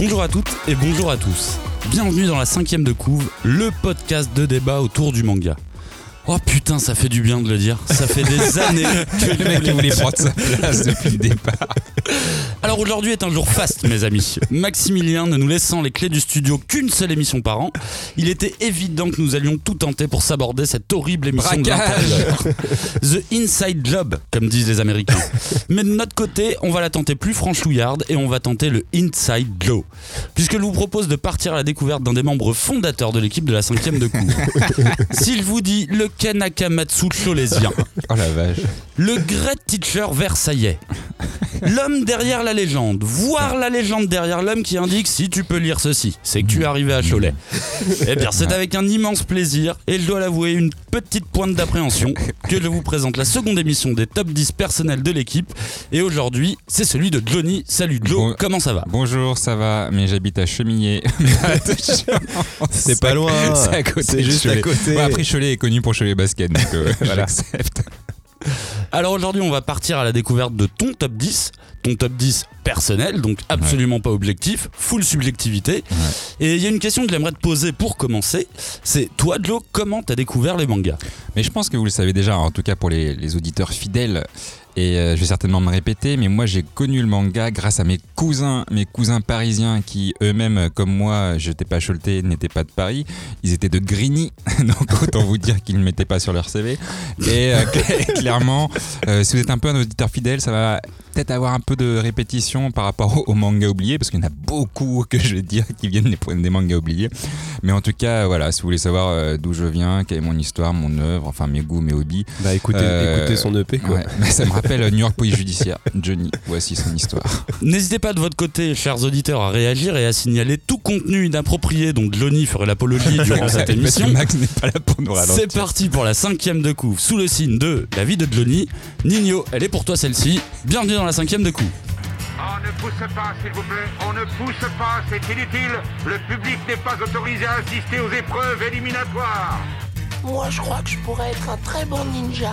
Bonjour à toutes et bonjour à tous. Bienvenue dans la cinquième de couve, le podcast de débat autour du manga. Oh putain, ça fait du bien de le dire. Ça fait des années que Le mec voulait prendre sa place depuis le départ. Alors aujourd'hui est un jour faste, mes amis. Maximilien ne nous laissant les clés du studio qu'une seule émission par an, il était évident que nous allions tout tenter pour s'aborder cette horrible émission de l'intérieur. The Inside Job, comme disent les Américains. Mais de notre côté, on va la tenter plus franchouillarde et on va tenter le Inside Glow. Puisque je vous propose de partir à la découverte d'un des membres fondateurs de l'équipe de la cinquième de cours. S'il vous dit le Kanakamatsu cholésien, Oh la vache. le Great Teacher versaillais. L'homme derrière la légende, voir la légende derrière l'homme qui indique si tu peux lire ceci, c'est que tu es arrivé à Cholet. Eh bien, c'est avec un immense plaisir et je dois l'avouer une petite pointe d'appréhension que je vous présente la seconde émission des top 10 personnels de l'équipe. Et aujourd'hui, c'est celui de Johnny. Salut Joe, Bon- comment ça va? Bonjour, ça va, mais j'habite à Chemillé. C'est pas loin. C'est à côté. C'est juste à côté. Bon, après, Cholet est connu pour Cholet Basket, donc euh, j'accepte. Alors aujourd'hui, on va partir à la découverte de ton top 10, ton top 10 personnel, donc absolument pas objectif, full subjectivité. Et il y a une question que j'aimerais te poser pour commencer, c'est toi Joe, comment t'as découvert les mangas? Mais je pense que vous le savez déjà, en tout cas pour les, les auditeurs fidèles. Et euh, je vais certainement me répéter, mais moi j'ai connu le manga grâce à mes cousins, mes cousins parisiens qui eux-mêmes, euh, comme moi, je n'étais pas Choletais, n'étaient pas de Paris. Ils étaient de Grigny, donc autant vous dire qu'ils ne mettaient pas sur leur CV. Et euh, cl- clairement, euh, si vous êtes un peu un auditeur fidèle, ça va peut-être avoir un peu de répétition par rapport au, au manga oublié, parce qu'il y en a beaucoup que je vais dire qui viennent des, des mangas oubliés. Mais en tout cas, voilà, si vous voulez savoir euh, d'où je viens, quelle est mon histoire, mon œuvre, enfin mes goûts, mes hobbies, Bah écoutez, Euh, écoutez son EP quoi. Ouais, mais ça me rappelle New York Police Judiciaire. Johnny, voici son histoire. N'hésitez pas de votre côté, chers auditeurs, à réagir et à signaler tout contenu inapproprié dont Johnny ferait l'apologie durant cette émission. Max n'est pas là pour nous ralentir. C'est parti pour la cinquième de couve sous le signe de la vie de Johnny. Nino, elle est pour toi celle-ci. Bienvenue dans la cinquième de couve. On ne pousse pas, s'il vous plaît. On ne pousse pas, c'est inutile. Le public n'est pas autorisé à assister aux épreuves éliminatoires. Moi, je crois que je pourrais être un très bon ninja.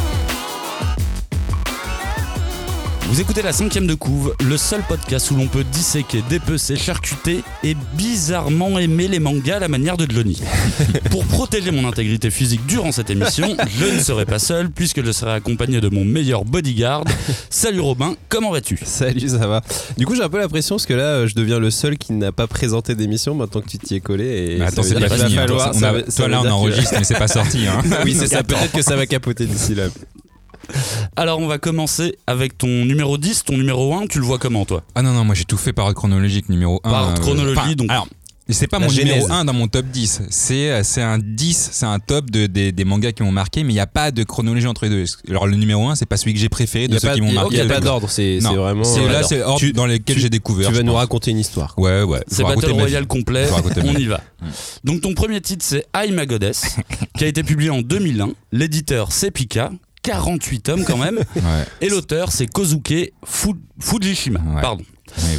Vous écoutez la cinquième de couve, le seul podcast où l'on peut disséquer, dépecer, charcuter et bizarrement aimer les mangas à la manière de Johnny. Pour protéger mon intégrité physique durant cette émission, je ne serai pas seul puisque je serai accompagné de mon meilleur bodyguard. Salut Robin, comment vas-tu? Salut, ça va. Du coup, j'ai un peu l'impression parce que là, je deviens le seul qui n'a pas présenté d'émission maintenant que tu t'y es collé. Et Mais attends, ça c'est pas fini. va falloir- On ça a- ça Toi là, on que- enregistre, mais c'est pas sorti. Hein. oui, c'est ça. Peut-être que ça va capoter d'ici là. Alors on va commencer avec ton numéro 10, ton numéro 1, tu le vois comment toi? Ah non, non, moi j'ai tout fait par ordre chronologique, numéro 1. Par ordre chronologie, donc. Alors, c'est pas La mon numéro genèse. 1 dans mon top 10. C'est euh, c'est un 10, c'est un top de, des, des mangas qui m'ont marqué, mais il n'y a pas de chronologie entre les deux. Alors le numéro 1, c'est pas celui que j'ai préféré de n'y ceux pas, qui m'ont marqué. il y a pas d'ordre, c'est vraiment. c'est- euh, là, alors, c'est l'ordre dans lequel j'ai découvert. Tu vas nous raconter une histoire. Ouais, ouais. C'est Battle Royale complet, on y va. Donc ton premier titre c'est I'm a Goddess, qui a été publié en 2001. L'éditeur c'est Pika, 48 tomes quand même. Ouais. Et l'auteur c'est Kozuke Fu- Fujishima. Ouais. Pardon.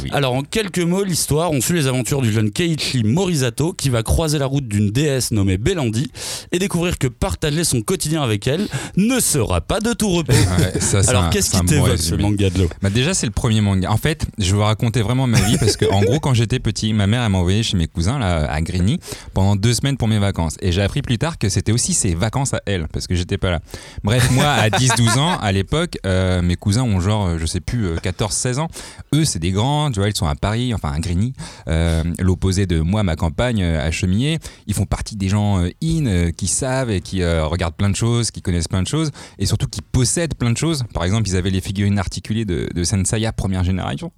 Oui. Alors en quelques mots, l'histoire, on suit les aventures du jeune Keiichi Morisato qui va croiser la route d'une déesse nommée Belandi et découvrir que partager son quotidien avec elle ne sera pas de tout repos. Ouais, ça, c'est Alors qu'est-ce qui t'évoque ce manga de l'eau? Bah déjà c'est le premier manga. En fait, je vais vous raconter vraiment ma vie parce que en gros quand j'étais petit, ma mère m'a envoyé chez mes cousins là à Grigny pendant deux semaines pour mes vacances. Et j'ai appris plus tard que c'était aussi ses vacances à elle parce que j'étais pas là. Bref, moi à 10-12 ans à l'époque, euh, mes cousins ont genre euh, je sais plus euh, 14-16 ans. Eux c'est des grands, tu vois, ils sont à Paris, enfin à Grigny, euh, l'opposé de moi ma campagne euh, à Chemillé. Ils font partie des gens euh, in qui savent et qui regardent plein de choses, qui connaissent plein de choses et surtout qui possèdent plein de choses. Par exemple, ils avaient les figurines articulées de, de Senseiya première génération,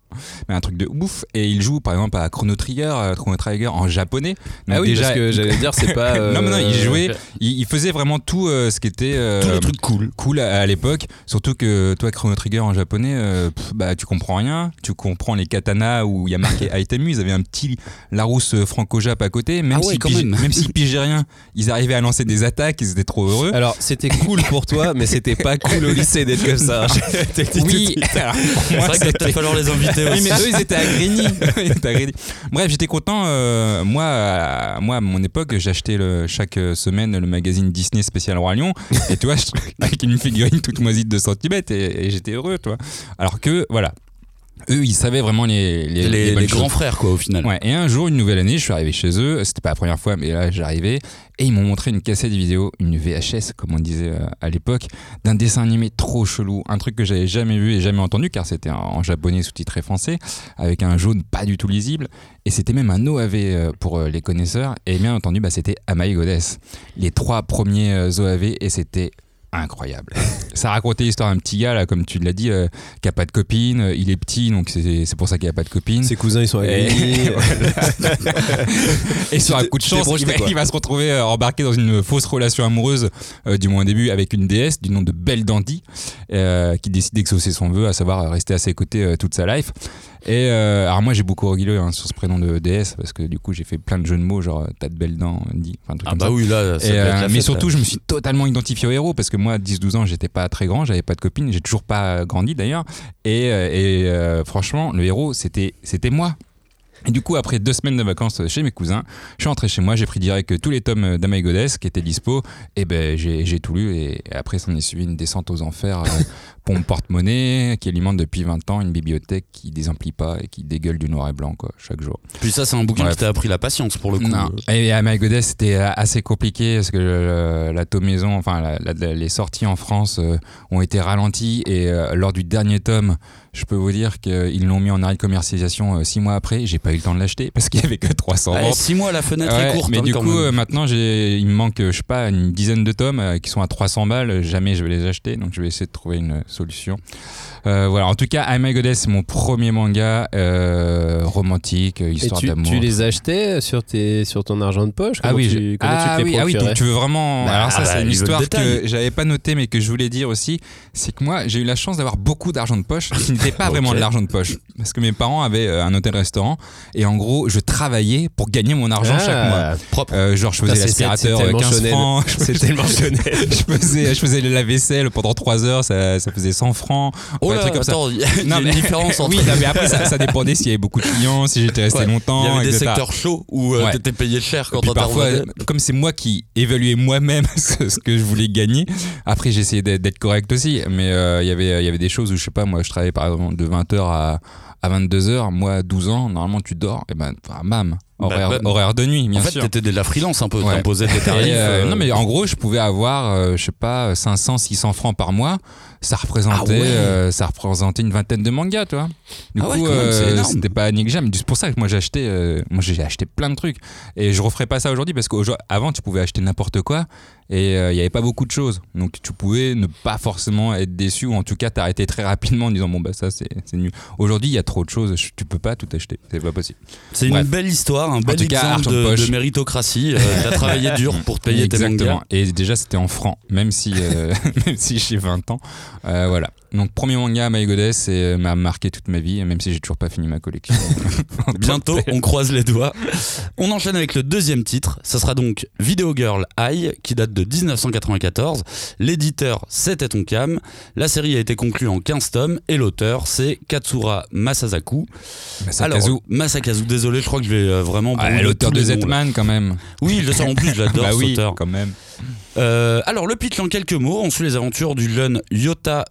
mais un truc de ouf. Et ils jouent par exemple à Chrono Trigger, Chrono Trigger en japonais. Donc Ah oui, parce que j'allais dire, c'est pas. non, mais non, ils jouaient, ils, ils faisaient vraiment tout euh, ce qui était euh, trucs cool. cool à, à l'époque. Surtout que toi, Chrono Trigger en japonais, pff, bah tu comprends rien, tu comprends prends les katanas où il y a marqué Item, ils avaient un petit Larousse franco-jap à côté. Même Ah ouais, s'ils quand pigeaient- même. même s'ils pigeaient rien, ils arrivaient à lancer des attaques, ils étaient trop heureux. Alors, c'était cool pour toi, mais c'était pas cool au lycée d'être comme ça. Oui, C'est vrai qu'il va falloir les inviter Oui, aussi. mais eux, ils étaient Grigny. Bref, j'étais content. euh, moi, à, moi, à mon époque, j'achetais chaque semaine le magazine Disney spécial Roi Lion. Et tu vois, je- avec une figurine toute moisie de 2 cm. Et, et j'étais heureux, tu vois. Alors que, voilà. Eux, ils savaient vraiment les, les, Les, grands frères, quoi, au final. Ouais, et un jour, une nouvelle année, je suis arrivé chez eux. C'était pas la première fois, mais là, j'arrivais. Et ils m'ont montré une cassette vidéo, une VHS, comme on disait euh, à l'époque, d'un dessin animé trop chelou. Un truc que j'avais jamais vu et jamais entendu, car c'était en, japonais sous-titré français, avec un jaune pas du tout lisible. Et c'était même un OAV euh, pour euh, les connaisseurs. Et bien entendu, bah, c'était Amai Goddess. Les trois premiers OAV, et c'était incroyable. Ça racontait l'histoire d'un petit gars, là, comme tu l'as dit, euh, qui a pas de copine. Euh, Il est petit, donc c'est c'est pour ça qu'il a pas de copine. Ses cousins, ils sont Et-. Et sur un coup de chance, il va, quoi. il va se retrouver euh, embarqué dans une fausse relation amoureuse, euh, du moins au début, avec une déesse du nom de Belle Dandy, euh, qui décide d'exaucer son vœu, à savoir rester à ses côtés euh, toute sa life. Et euh, alors moi j'ai beaucoup rigolé hein, sur ce prénom de déesse parce que du coup j'ai fait plein de jeux de mots genre t'as de belles dents, Andy, enfin un truc Ah comme bah ça. oui, là, ça Et, euh, la mais fête, surtout, là. je me suis totalement identifié au héros parce que moi, à 10-12 ans, j'étais pas très grand, j'avais pas de copine, j'ai toujours pas grandi d'ailleurs. Et, euh, euh, franchement, le héros, c'était c'était moi. Et du coup, après deux semaines de vacances chez mes cousins, je suis rentré chez moi, j'ai pris direct tous les tomes d'Amai Goddess qui étaient dispo, et ben j'ai tout lu, et après, s'en est suivi une descente aux enfers euh, pour mon porte-monnaie, qui alimente depuis 20 ans une bibliothèque qui désemplit pas et qui dégueule du noir et blanc, quoi, chaque jour. Puis ça, c'est un bouquin Bref. qui t'a appris la patience, pour le coup. Non. Et Goddess, c'était euh, assez compliqué parce que le- la tomaison, enfin la- la- les sorties en France euh, ont été ralenties et euh, lors du dernier tome, je peux vous dire qu'ils l'ont mis en arrêt de commercialisation euh, six mois après. J'ai pas eu le temps de l'acheter parce qu'il y avait que 300 Ouais, ventes. six mois, la fenêtre Ouais, est courte. mais hein, du coup, même. euh, maintenant, j'ai, il me manque, euh, je sais pas, une dizaine de tomes qui sont à 300 balles. Jamais je vais les acheter, donc je vais essayer de trouver une solution. Euh, voilà. En tout cas, I My Goddess, c'est mon premier manga euh, romantique, euh, histoire d'amour. tu les achetais sur, tes, sur ton argent de poche? Ah oui, tu, je- comment ah, tu te les oui, ah oui, donc tu veux vraiment. Bah, Alors ça, c'est bah, une histoire que j'avais pas noté, mais que je voulais dire aussi. C'est que moi, j'ai eu la chance d'avoir beaucoup d'argent de poche, qui n'était pas vraiment de l'argent de poche, parce que mes parents avaient un hôtel-restaurant et en gros, je travaillais pour gagner mon argent chaque mois. Ah, Propre. Euh, genre, je faisais l'aspirateur c'est euh, tellement 15 Chanel. francs. Je C'est tellement Chanel. je faisais, je faisais la vaisselle pendant 3 heures, ça, ça faisait 100 francs. Oh Ouais, là, truc comme ça. attends, y a, il y a Non, une mais- différence entre. Oui, non, mais après, ça, ça dépendait s'il y avait beaucoup de clients, si j'étais resté Ouais. longtemps. Il y avait des etc. secteurs chauds où euh, t'étais payé cher quand on parfois, comme c'est moi qui évaluais moi-même ce, que je voulais gagner, après j'essayais d'être correct aussi. Mais euh, il y avait- il y avait des choses où, je sais pas, moi je travaillais par exemple de 20h à, à 22h. Moi, à 12 ans, normalement tu dors, et ben, bam, horaire, bah, horaire de nuit, bien En fait, sûr. t'étais de la freelance un peu. Ouais. T'imposais tes tarifs. Euh, euh, non mais en gros je pouvais avoir euh, je sais pas 500 600 francs par mois ça représentait Ah ouais. euh, ça représentait une vingtaine de mangas tu vois du Ah ouais, coup c'est euh, c'était pas négligeable c'est pour ça que moi j'ai acheté euh, moi j'ai acheté plein de trucs et je referais pas ça aujourd'hui parce qu'avant tu pouvais acheter n'importe quoi et euh, il y avait pas beaucoup de choses donc tu pouvais ne pas forcément être déçu ou en tout cas t'arrêter très rapidement en disant bon bah ça c'est nul aujourd'hui il y a trop de choses je- tu peux pas tout acheter c'est pas possible C'est une belle histoire, un bel cas, exemple de de, de méritocratie. Euh, T'as travaillé dur pour te payer tes Exactement. mangas. Et déjà, c'était en francs, même si, euh, même si j'ai 20 ans. Euh, voilà. Donc, premier manga, My Goddess, et euh, m'a marqué toute ma vie, même si j'ai toujours pas fini ma collection. Bientôt, on croise les doigts. On enchaîne avec le deuxième titre. Ça sera donc Video Girl High, qui date de 1994. L'éditeur, c'était Tonkam. La série a été conclue en 15 tomes et l'auteur, c'est Katsura Masasaku. Alors, Masakazu. Masakazu, désolé, je crois que je vais euh, vraiment. Ah, l'auteur de. Zetman, quand même. Oui, je sais, en plus, j'adore bah oui, auteur. quand même. Euh, alors, le pitch en quelques mots, on suit les aventures du jeune Yota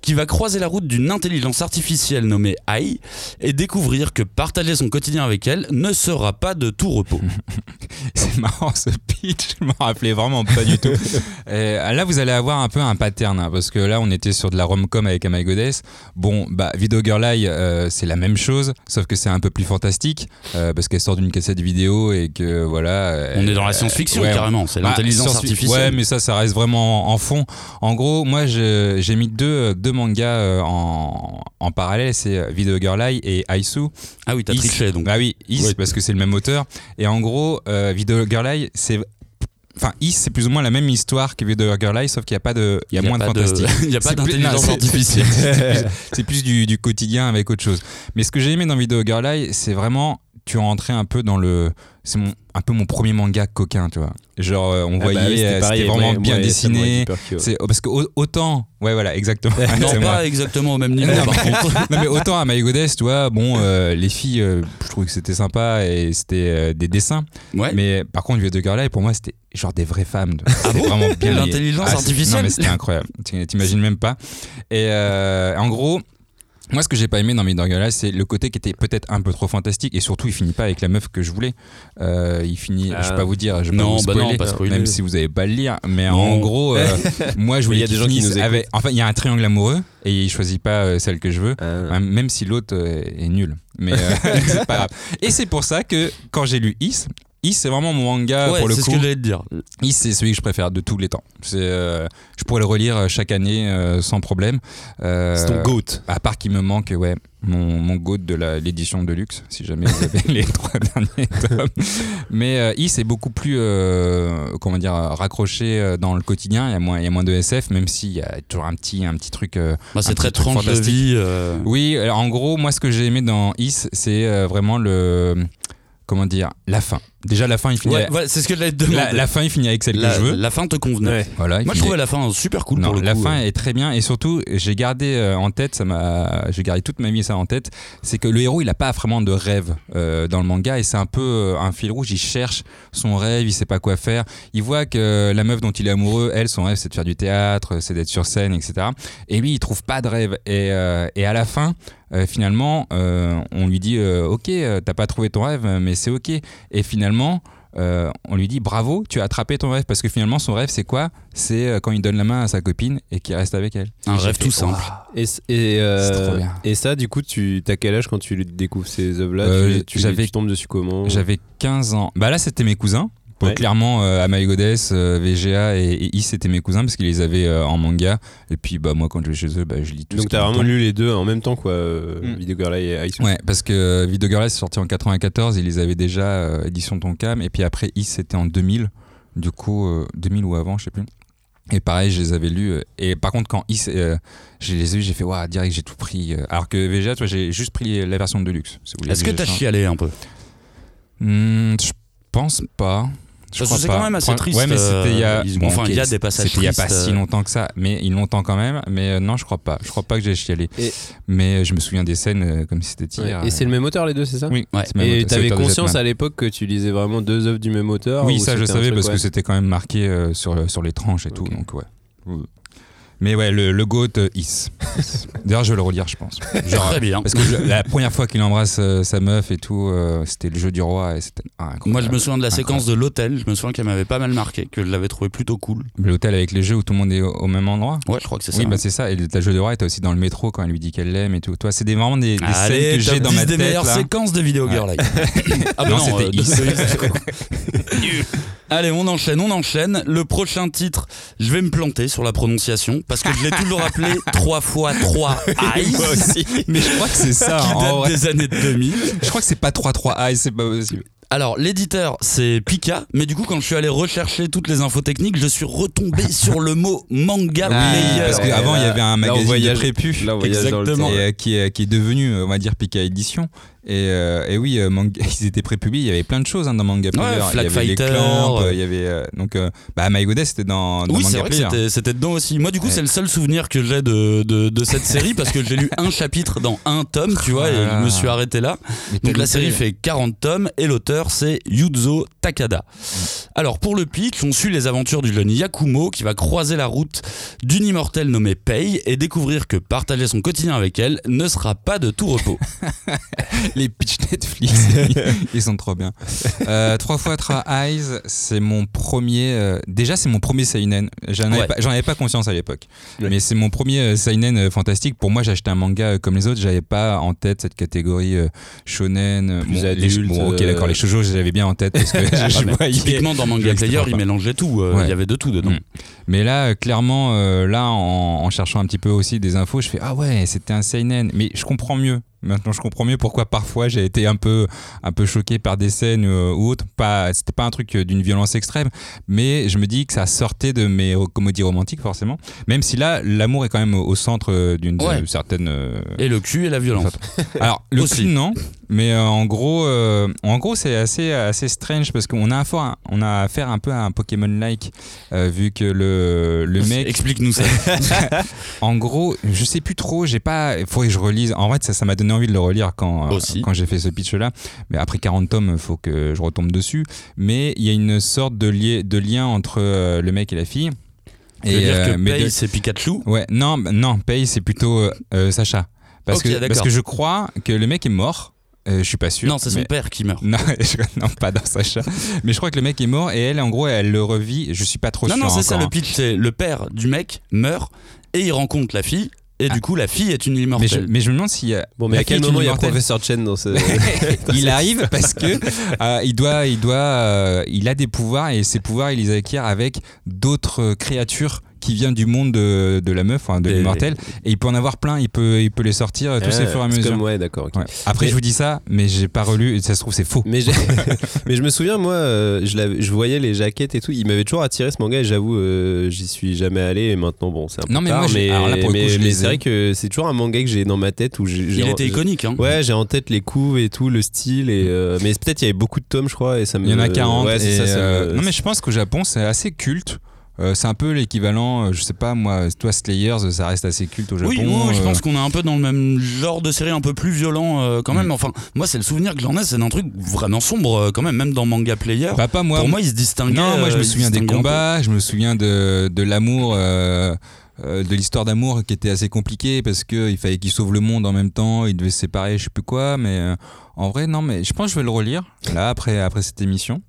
Qui va croiser la route d'une intelligence artificielle nommée AI et découvrir que partager son quotidien avec elle ne sera pas de tout repos. C'est marrant ce pitch, je m'en rappelais vraiment pas du tout. Et là, vous allez avoir un peu un pattern, hein, parce que là, on était sur de la rom-com avec Amai Goddess. Bon, bah, Video Girl Eye, euh, c'est la même chose, sauf que c'est un peu plus fantastique, euh, parce qu'elle sort d'une cassette vidéo et que voilà. On est dans la science-fiction ouais, carrément, c'est Bah, l'intelligence artificielle. Ouais, mais ça, ça reste vraiment en, en fond. En gros, moi, je- j'ai mis deux, deux mangas euh, en, en parallèle, c'est euh, Video Girl Eye et Aisu. Ah oui, t'as triché donc. Bah oui, Is, Ouais. parce que c'est le même auteur. Et en gros, euh, Video Girl Eye, c'est enfin, Is, c'est plus ou moins la même histoire que The Girl Eye, sauf qu'il n'y a pas de, il y a, Il y a moins de fantastique. il y a pas d'intelligence artificielle. c'est plus- C'est plus du, du quotidien avec autre chose. Mais ce que j'ai aimé dans Video Girl Eye, c'est vraiment, tu rentrais un peu dans le, c'est mon, un peu mon premier manga coquin, tu vois. Genre, euh, on Ah bah voyait, oui, euh, pareil, c'était vraiment bien dessiné. C'est parce que au- autant, ouais, voilà, exactement. Non, moi. pas exactement au même niveau, Non, par contre. non mais autant à My Goddess, tu vois, bon, euh, les filles, euh, je trouvais que c'était sympa et c'était euh, des dessins. Ouais. Mais par contre, Vieux de Girl Eye, pour moi, c'était genre des vraies femmes. C'était bon vraiment bien. L'intelligence artificielle Non, mais c'était incroyable. T'imagines même pas. Et en gros. Moi, ce que j'ai pas aimé dans Eye, c'est le côté qui était peut-être un peu trop fantastique et surtout, il finit pas avec la meuf que je voulais. Euh, il finit, je Ah. vais pas vous dire, je vais Non, pas vous bah non, spoiler, pas spoiler. même si vous avez pas le lire. Mais Non. en gros, euh, moi, je Mais il y voulais a des gens qui nous avec. Enfin, il y a un triangle amoureux et il choisit pas euh, celle que je veux. Ah. Ouais, Même si l'autre est nul. Mais euh, c'est pas grave. Et c'est pour ça que quand j'ai lu Is, Is c'est vraiment mon manga Ouais, pour le c'est ce coup. que j'allais te dire. Is c'est celui que je préfère de tous les temps. C'est, euh, je pourrais le relire euh, chaque année euh, sans problème. Euh, C'est ton GOAT. À part qu'il me manque, ouais, mon, mon goat de l'édition de luxe, si jamais vous avez les trois derniers tomes. Mais Is est beaucoup plus, comment dire, raccroché dans le quotidien. Il y a moins, il y a moins de SF, même s'il y a toujours un petit, un petit truc. Bah, c'est très tranche de vie. oui, alors, en gros, moi, ce que j'ai aimé dans Is, c'est vraiment le. Comment dire La fin. Déjà, la fin, il finit. Ouais, voilà, c'est ce que j'allais te demander. la, la fin, il finit avec celle La- que je veux. la fin te convenait. Ouais. Voilà, il Moi, je trouvais la fin super cool non, pour le la coup. fin est très bien et surtout j'ai gardé euh, en tête, ça m'a, j'ai gardé toute ma vie ça en tête, c'est que le héros il a pas vraiment de rêve euh, dans le manga et c'est un peu euh, un fil rouge. Il cherche son rêve, il sait pas quoi faire. Il voit que la meuf dont il est amoureux, elle, son rêve c'est de faire du théâtre, c'est d'être sur scène, etc. Et lui il trouve pas de rêve et, et à la fin. finalement, on lui dit Ok, t'as pas trouvé ton rêve, mais c'est ok. Et finalement, euh, on lui dit bravo, tu as attrapé ton rêve parce que finalement son rêve c'est quoi? C'est euh, quand il donne la main à sa copine et qu'il reste avec elle. Un rêve tout simple. Waouh. Et, et, euh, C'est trop bien. et ça, du coup, tu as quel âge quand tu découvres ces œuvres-là? Euh, tu, tu tombes dessus comment? J'avais 15 ans. Bah là c'était mes cousins. Ouais. Clairement, euh, Amaï Goddess, euh, VGA et, et Is c'était mes cousins parce qu'ils les avaient euh, en manga. Et puis bah moi quand je vais chez eux, bah, je lis tout. Donc t'as me vraiment lu les deux en même temps, quoi. euh, Mm. Video Girl et Ice. Ouais, parce que euh, Video Girl c'est sorti en 94, ils les avaient déjà euh, édition Tonkam. Et puis après Is c'était en 2000. Du coup, euh, 2000 ou avant, je sais plus. Et pareil, je les avais lus. Et par contre, quand Is, euh, je les ai lus, j'ai fait, waouh, direct, j'ai tout pris. Alors que VGA, toi, j'ai juste pris la version de luxe. si Est-ce que t'as chialé un peu? Hmm, Je pense pas. Je c'est pas. quand même assez triste, Ouais, mais c'était il y a. euh, ils- enfin, il y a des passages C'était il y a pas si longtemps que ça, mais il longtemps quand même. Mais euh, non, je crois pas. Je crois pas que j'ai chialé. Et- Mais euh, je me souviens des scènes euh, comme si c'était Ouais. hier. Et c'est le même auteur, les deux, c'est ça? Oui. Ouais. Et t'avais de conscience à l'époque que tu lisais vraiment deux œuvres du même auteur Oui, ou ça je savais parce que c'était quand même marqué euh, sur, sur les tranches et tout. Donc ouais. Mais ouais, le, le GOAT euh, Is. D'ailleurs, je vais le relire, je pense. Genre, Très bien. Parce que je- la première fois qu'il embrasse euh, sa meuf et tout, euh, c'était le jeu du roi et c'était incroyable. Moi, je me souviens de la séquence de l'hôtel. Je me souviens qu'elle m'avait pas mal marqué, que je l'avais trouvé plutôt cool. L'hôtel avec les jeux où tout le monde est au, au même endroit? Ouais, je crois que c'est ça. Oui, bah c'est ça. Et le jeu de roi était aussi dans le métro quand elle lui dit qu'elle l'aime et tout. Toi, c'est des, vraiment des, des Allez, scènes que top j'ai dans 10 ma des tête. meilleures là. séquences de Video Girl ah bah Non, non, c'était euh, de- Is. Allez, on enchaîne, on enchaîne. Le prochain titre, je vais me planter sur la prononciation parce que je l'ai toujours appelé 3 fois 3 Eyes. Moi aussi. Mais je crois que c'est ça. Qui date vrai. des années 2000. Je crois que c'est pas 3-3 ah, c'est pas possible. Alors, l'éditeur, c'est Pika, mais du coup, quand je suis allé rechercher toutes les infos techniques, je suis retombé sur le mot manga Ah, player. parce qu'avant, il y avait un Là, on magazine voyage- de prépu. Là, on voyage dans le Exactement. et, euh, qui, est, qui est devenu, euh, on va dire, Pika Édition. Et, euh, et oui, euh, manga- ils étaient prépubliés. Il y avait plein de choses hein, dans Manga Player. Flag il y avait les Fighter, clamps, euh. euh, il y avait euh, donc euh, bah My Goddess c'était dans, dans Oui, c'est Manga vrai que Player. c'était- dedans aussi. Moi, du coup, Ouais. c'est le seul souvenir que j'ai de, de, de cette série parce que j'ai lu un chapitre dans un tome, tu vois, et je me suis arrêté là. Donc la série fait 40 tomes et l'auteur c'est Yuzo Takada. Mm. Alors pour le pitch, on suit les aventures du jeune Yakumo qui va croiser la route d'une immortelle nommée Pei et découvrir que partager son quotidien avec elle ne sera pas de tout repos. les pitch Netflix, ils sont trop bien. Euh, Trois fois trois Eyes, c'est mon premier. euh, déjà, c'est mon premier seinen. J'en avais, Ouais. pas- j'en avais pas conscience à l'époque, Ouais. mais c'est mon premier euh, seinen euh, fantastique. Pour moi, acheté un manga euh, comme les autres. J'avais pas en tête cette catégorie euh, shonen. euh, Plus les- adulte, bon, ok, euh, d'accord. Les shoujo, j'avais bien en tête parce que je, je voyais. Typiquement dans Manga Player, pas il mélangeait tout, euh, Ouais. il y avait de tout dedans. Mm. Mais là, euh, clairement, euh, là, en, en cherchant un petit peu aussi des infos, je fais ah ouais, c'était un seinen. Mais je comprends mieux Maintenant, je comprends mieux pourquoi parfois j'ai été un peu, un peu choqué par des scènes euh, ou autres. Pas, c'était pas un truc d'une violence extrême, mais je me dis que ça sortait de mes comédies romantiques forcément. Même si là, l'amour est quand même au centre d'une Ouais. certaine. euh, Et le cul et la violence. alors, le cul, non. Mais euh, en gros, euh, en gros, c'est assez, assez strange parce qu'on a affaire, à- on a affaire un peu à un Pokémon-like, euh, vu que le, le mec. Explique-nous ça. En gros, je sais plus trop, j'ai pas. Il faudrait que je relise. En vrai, ça ça m'a donné envie de le relire quand, Aussi. quand j'ai fait ce pitch-là. Mais après 40 tomes, il faut que je retombe dessus. Mais il y a une sorte de, lié- de lien entre le mec et la fille. Dire euh, que mais Paye, de- c'est Pikachu Ouais, non, non, Paye, c'est plutôt Sacha. Parce, que, parce que je crois que le mec est mort. Euh, je suis pas sûr. Non, c'est son mais- père qui meurt. Non, je- non, pas dans Sacha. Mais je crois que le mec est mort et elle, en gros, elle le revit. Je suis pas trop Non, sûr. non, c'est ça le pitch. C'est le père du mec meurt et il rencontre la fille. Et du coup, la fille est une Mais je, immortelle. mais je me demande si. Bon, mais la à quel moment il y a immortelle. Professeur Chen dans ce. il arrive parce que euh, il doit, il doit, euh, il a des pouvoirs et ces pouvoirs il les acquiert avec d'autres créatures qui viennent du monde de, de la meuf, enfin de l'immortel, et il peut en avoir plein. Il peut, il peut les sortir euh, tous Ah, ces fur et à mesure. comme- ouais, d'accord. Ouais. Après, Mais- je vous dis ça, mais j'ai pas relu. Et ça se trouve, c'est faux. Mais, je me souviens, moi, euh, je, voyais les jaquettes et tout. Il m'avait toujours attiré ce manga et j'avoue, euh, j'y suis jamais allé. Et maintenant, bon, c'est un peu Non, mais tard, moi, mais, mais- les c'est ai. vrai que c'est toujours un manga que j'ai dans ma tête où j'ai. il était iconique. Hein. Ouais, j'ai en tête les coups et tout, le style. Et, euh, mais peut-être il y avait beaucoup de tomes, je crois. Et ça me, Il y en a 40. Ouais, et, ça, ça me- Non, mais je pense qu'au Japon, c'est assez culte. Euh, c'est un peu l'équivalent, euh, je sais pas moi, toi Slayers, ça reste assez culte au Japon. Oui, oui, je euh, pense qu'on est un peu dans le même genre de série, un peu plus violent euh, quand même. Mm. Enfin, moi, c'est le souvenir que j'en ai, c'est d'un truc vraiment sombre euh, quand même, même dans Manga Player. Bah, pas moi. Pour moi, il se distinguait. Non, moi je euh, me souviens des combats, je me souviens de, de l'amour, euh, euh, de l'histoire d'amour qui était assez compliquée parce qu'il fallait qu'il sauve le monde en même temps, il devait se séparer, je sais plus quoi, mais euh, en vrai, non, mais je pense que je vais le relire là après, après cette émission.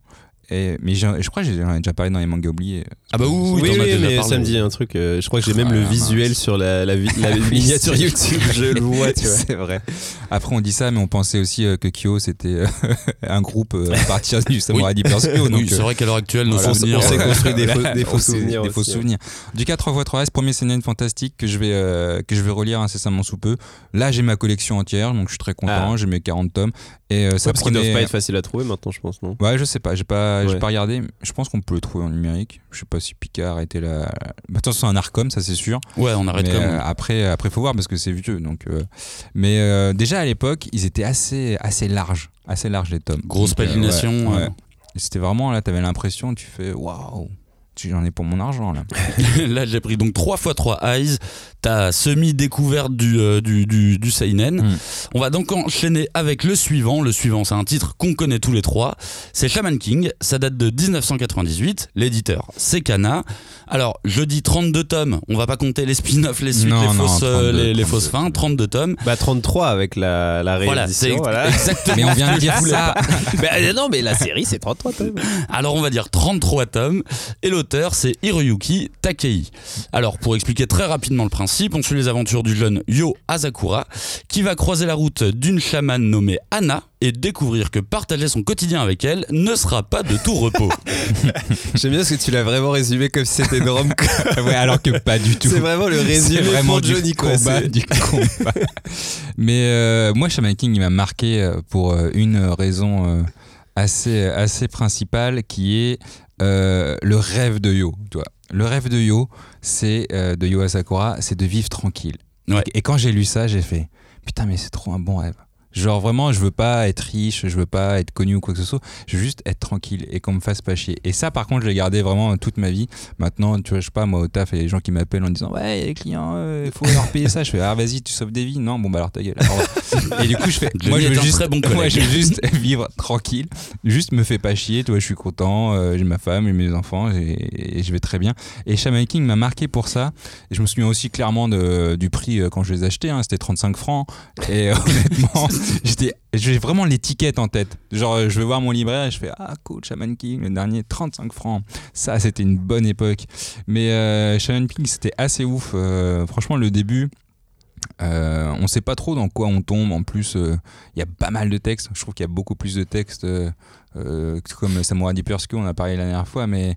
Et, mais je crois que j'en ai déjà parlé dans les mangas oubliés. Ah bah oui, oui, Oui, mais parlé. ça me dit un truc. euh, je crois que j'ai même le Ah, visuel mince. sur la, la, la miniature YouTube. Je le vois, tu vois. C'est vrai. Après, on dit ça, mais on pensait aussi euh, que Kyo c'était euh, un groupe euh, à partir du Samurai Deeper Kyo. Donc, Oui, c'est euh, vrai qu'à l'heure actuelle, nos Voilà, souvenirs. on s'est construit des faux, des souvenirs. Des faux aussi, ouais. souvenirs. Du 4 x 3S, premier CNN fantastique que je vais, euh, que je vais relire incessamment sous peu. Là, j'ai ma collection entière, donc je suis très content. Ah. J'ai mes 40 tomes. Et ça Ouais, parce qu'ils doivent pas être faciles à trouver maintenant, je pense, non? Ouais, je sais pas, j'ai pas, j'ai Ouais. pas regardé. Je pense qu'on peut le trouver en numérique. Je sais pas si Picard était là. Bah, de toute façon, c'est un Arcom, ça c'est sûr. Ouais, on arrête Mais, comme. euh, après, après, faut voir parce que c'est vieux. Donc, euh, mais euh, déjà à l'époque, ils étaient assez, assez larges, assez larges les tomes. Grosse Donc, euh, pagination, ouais, ouais. C'était vraiment là, t'avais l'impression, tu fais waouh, j'en ai pour mon argent là. Là, j'ai pris donc 3 x 3 eyes. Ta semi-découverte du, euh, du, du, du Seinen. Mm. On va donc enchaîner avec le suivant. Le suivant, c'est un titre qu'on connaît tous les trois. C'est Shaman King. Ça date de 1998. L'éditeur, c'est Kana. Alors, je dis 32 tomes. On va pas compter les spin-offs, les suites, Non, les, non, fausses, euh, 32, les, les 32. fausses fins. 32 tomes. Bah 33 avec la, la Voilà, c'est réédition. Voilà, exactement. Mais on vient de dire ça. Bah, euh, non, mais la série, c'est 33 tomes. Alors on va dire 33 tomes et l'auteur c'est Hiroyuki Takei. Alors pour expliquer très rapidement le principe, on suit les aventures du jeune Yo Asakura qui va croiser la route d'une chamane nommée Anna et découvrir que partager son quotidien avec elle ne sera pas de tout repos. J'aime bien parce que tu l'as vraiment résumé comme si c'était rom ouais, alors que pas du tout. C'est vraiment le résumé vraiment du Johnny combat, du combat. Mais euh, moi, Shaman King, il m'a marqué euh, pour euh, une raison assez, assez principale qui est euh, le rêve de Yo. Tu vois. Le rêve de Yo, c'est euh, de Yo Asakura, c'est de vivre tranquille. Ouais. Et quand j'ai lu ça, j'ai fait putain, mais c'est trop un bon rêve. Genre vraiment, je veux pas être riche, je veux pas être connu ou quoi que ce soit. Je veux juste être tranquille et qu'on me fasse pas chier. Et ça, par contre, je l'ai gardé vraiment toute ma vie. Maintenant, tu vois, je sais pas, moi au taf, il y a des gens qui m'appellent en disant Ouais, il y a les clients, il faut leur payer ça. Je fais Ah, vas-y, tu sauves des vies. Non, bon, bah alors ta gueule. Revoir. et du coup, je fais Moi, je veux juste, bon moi, je veux juste vivre tranquille. Juste me fais pas chier. Tu vois, je suis content. euh, j'ai ma femme, j'ai mes enfants et, et je vais très bien. Et Shaman King m'a marqué pour ça. Et je me souviens aussi clairement de, du prix euh, quand je les achetais. hein, C'était 35 francs. Et euh, honnêtement, j'étais. J'ai vraiment l'étiquette en tête. Genre, je vais voir mon libraire et je fais Ah, cool, Shaman King, le dernier, 35 francs. Ça, c'était une bonne époque. Mais euh, Shaman King, c'était assez ouf. Euh, franchement, le début, euh, on sait pas trop dans quoi on tombe. En plus, euh, il y a pas mal de textes. Je trouve qu'il y a beaucoup plus de textes, comme Samurai Deeper School, on a parlé la dernière fois, mais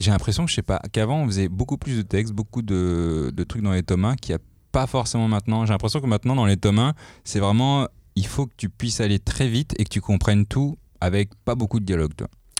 j'ai l'impression que je sais pas qu'avant on faisait beaucoup plus de textes, beaucoup de, de trucs dans les tomes 1, qu'il y a pas forcément maintenant. J'ai l'impression que maintenant, dans les tomes 1, c'est vraiment. Il faut que tu puisses aller très vite et que tu comprennes tout avec pas beaucoup de dialogue.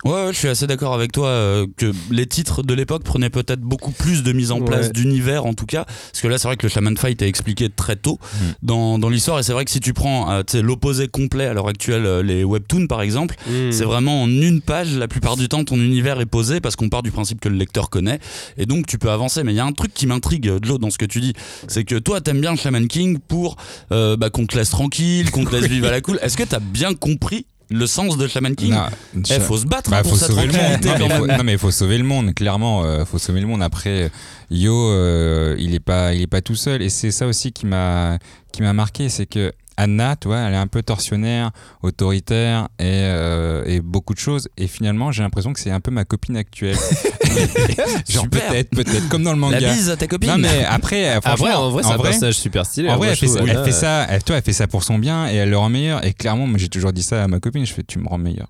Ouais, ouais, je suis assez d'accord avec toi euh, que les titres de l'époque prenaient peut-être beaucoup plus de mise en place Ouais. d'univers en tout cas. Parce que là, c'est vrai que le Shaman Fight est expliqué très tôt Mm. dans, dans l'histoire. Et c'est vrai que si tu prends euh, l'opposé complet à l'heure actuelle, euh, les webtoons par exemple, Hmm. c'est vraiment en une page, la plupart du temps, ton univers est posé parce qu'on part du principe que le lecteur connaît. Et donc, tu peux avancer. Mais il y a un truc qui m'intrigue, Joe, dans ce que tu dis. C'est que toi, t'aimes bien Shaman King pour euh, bah, qu'on te laisse tranquille, qu'on te laisse vivre à la cool. Est-ce que t'as bien compris le sens de Shaman King Non, Eh, faut se battre Bah, pour faut sa sauver le monde. Non, mais faut, même. non, mais il faut sauver le monde, clairement. euh, faut sauver le monde. Après, Yo, euh, il est pas, il est pas tout seul. Et c'est ça aussi qui m'a, qui m'a marqué, c'est que Anna, tu vois, elle est un peu torsionnaire, autoritaire et, euh, et beaucoup de choses. Et finalement, j'ai l'impression que c'est un peu ma copine actuelle. Genre peut-être, peut-être, comme dans le manga. La bise à ta copine. Non mais après, Après, franchement, en vrai, c'est un personnage super stylé. en hein, vrai, elle fait, ça, elle Anna, fait ça, elle, toi, elle fait ça pour son bien et elle le rend meilleur. Et clairement, moi, j'ai toujours dit ça à ma copine. Je fais, tu me rends meilleur.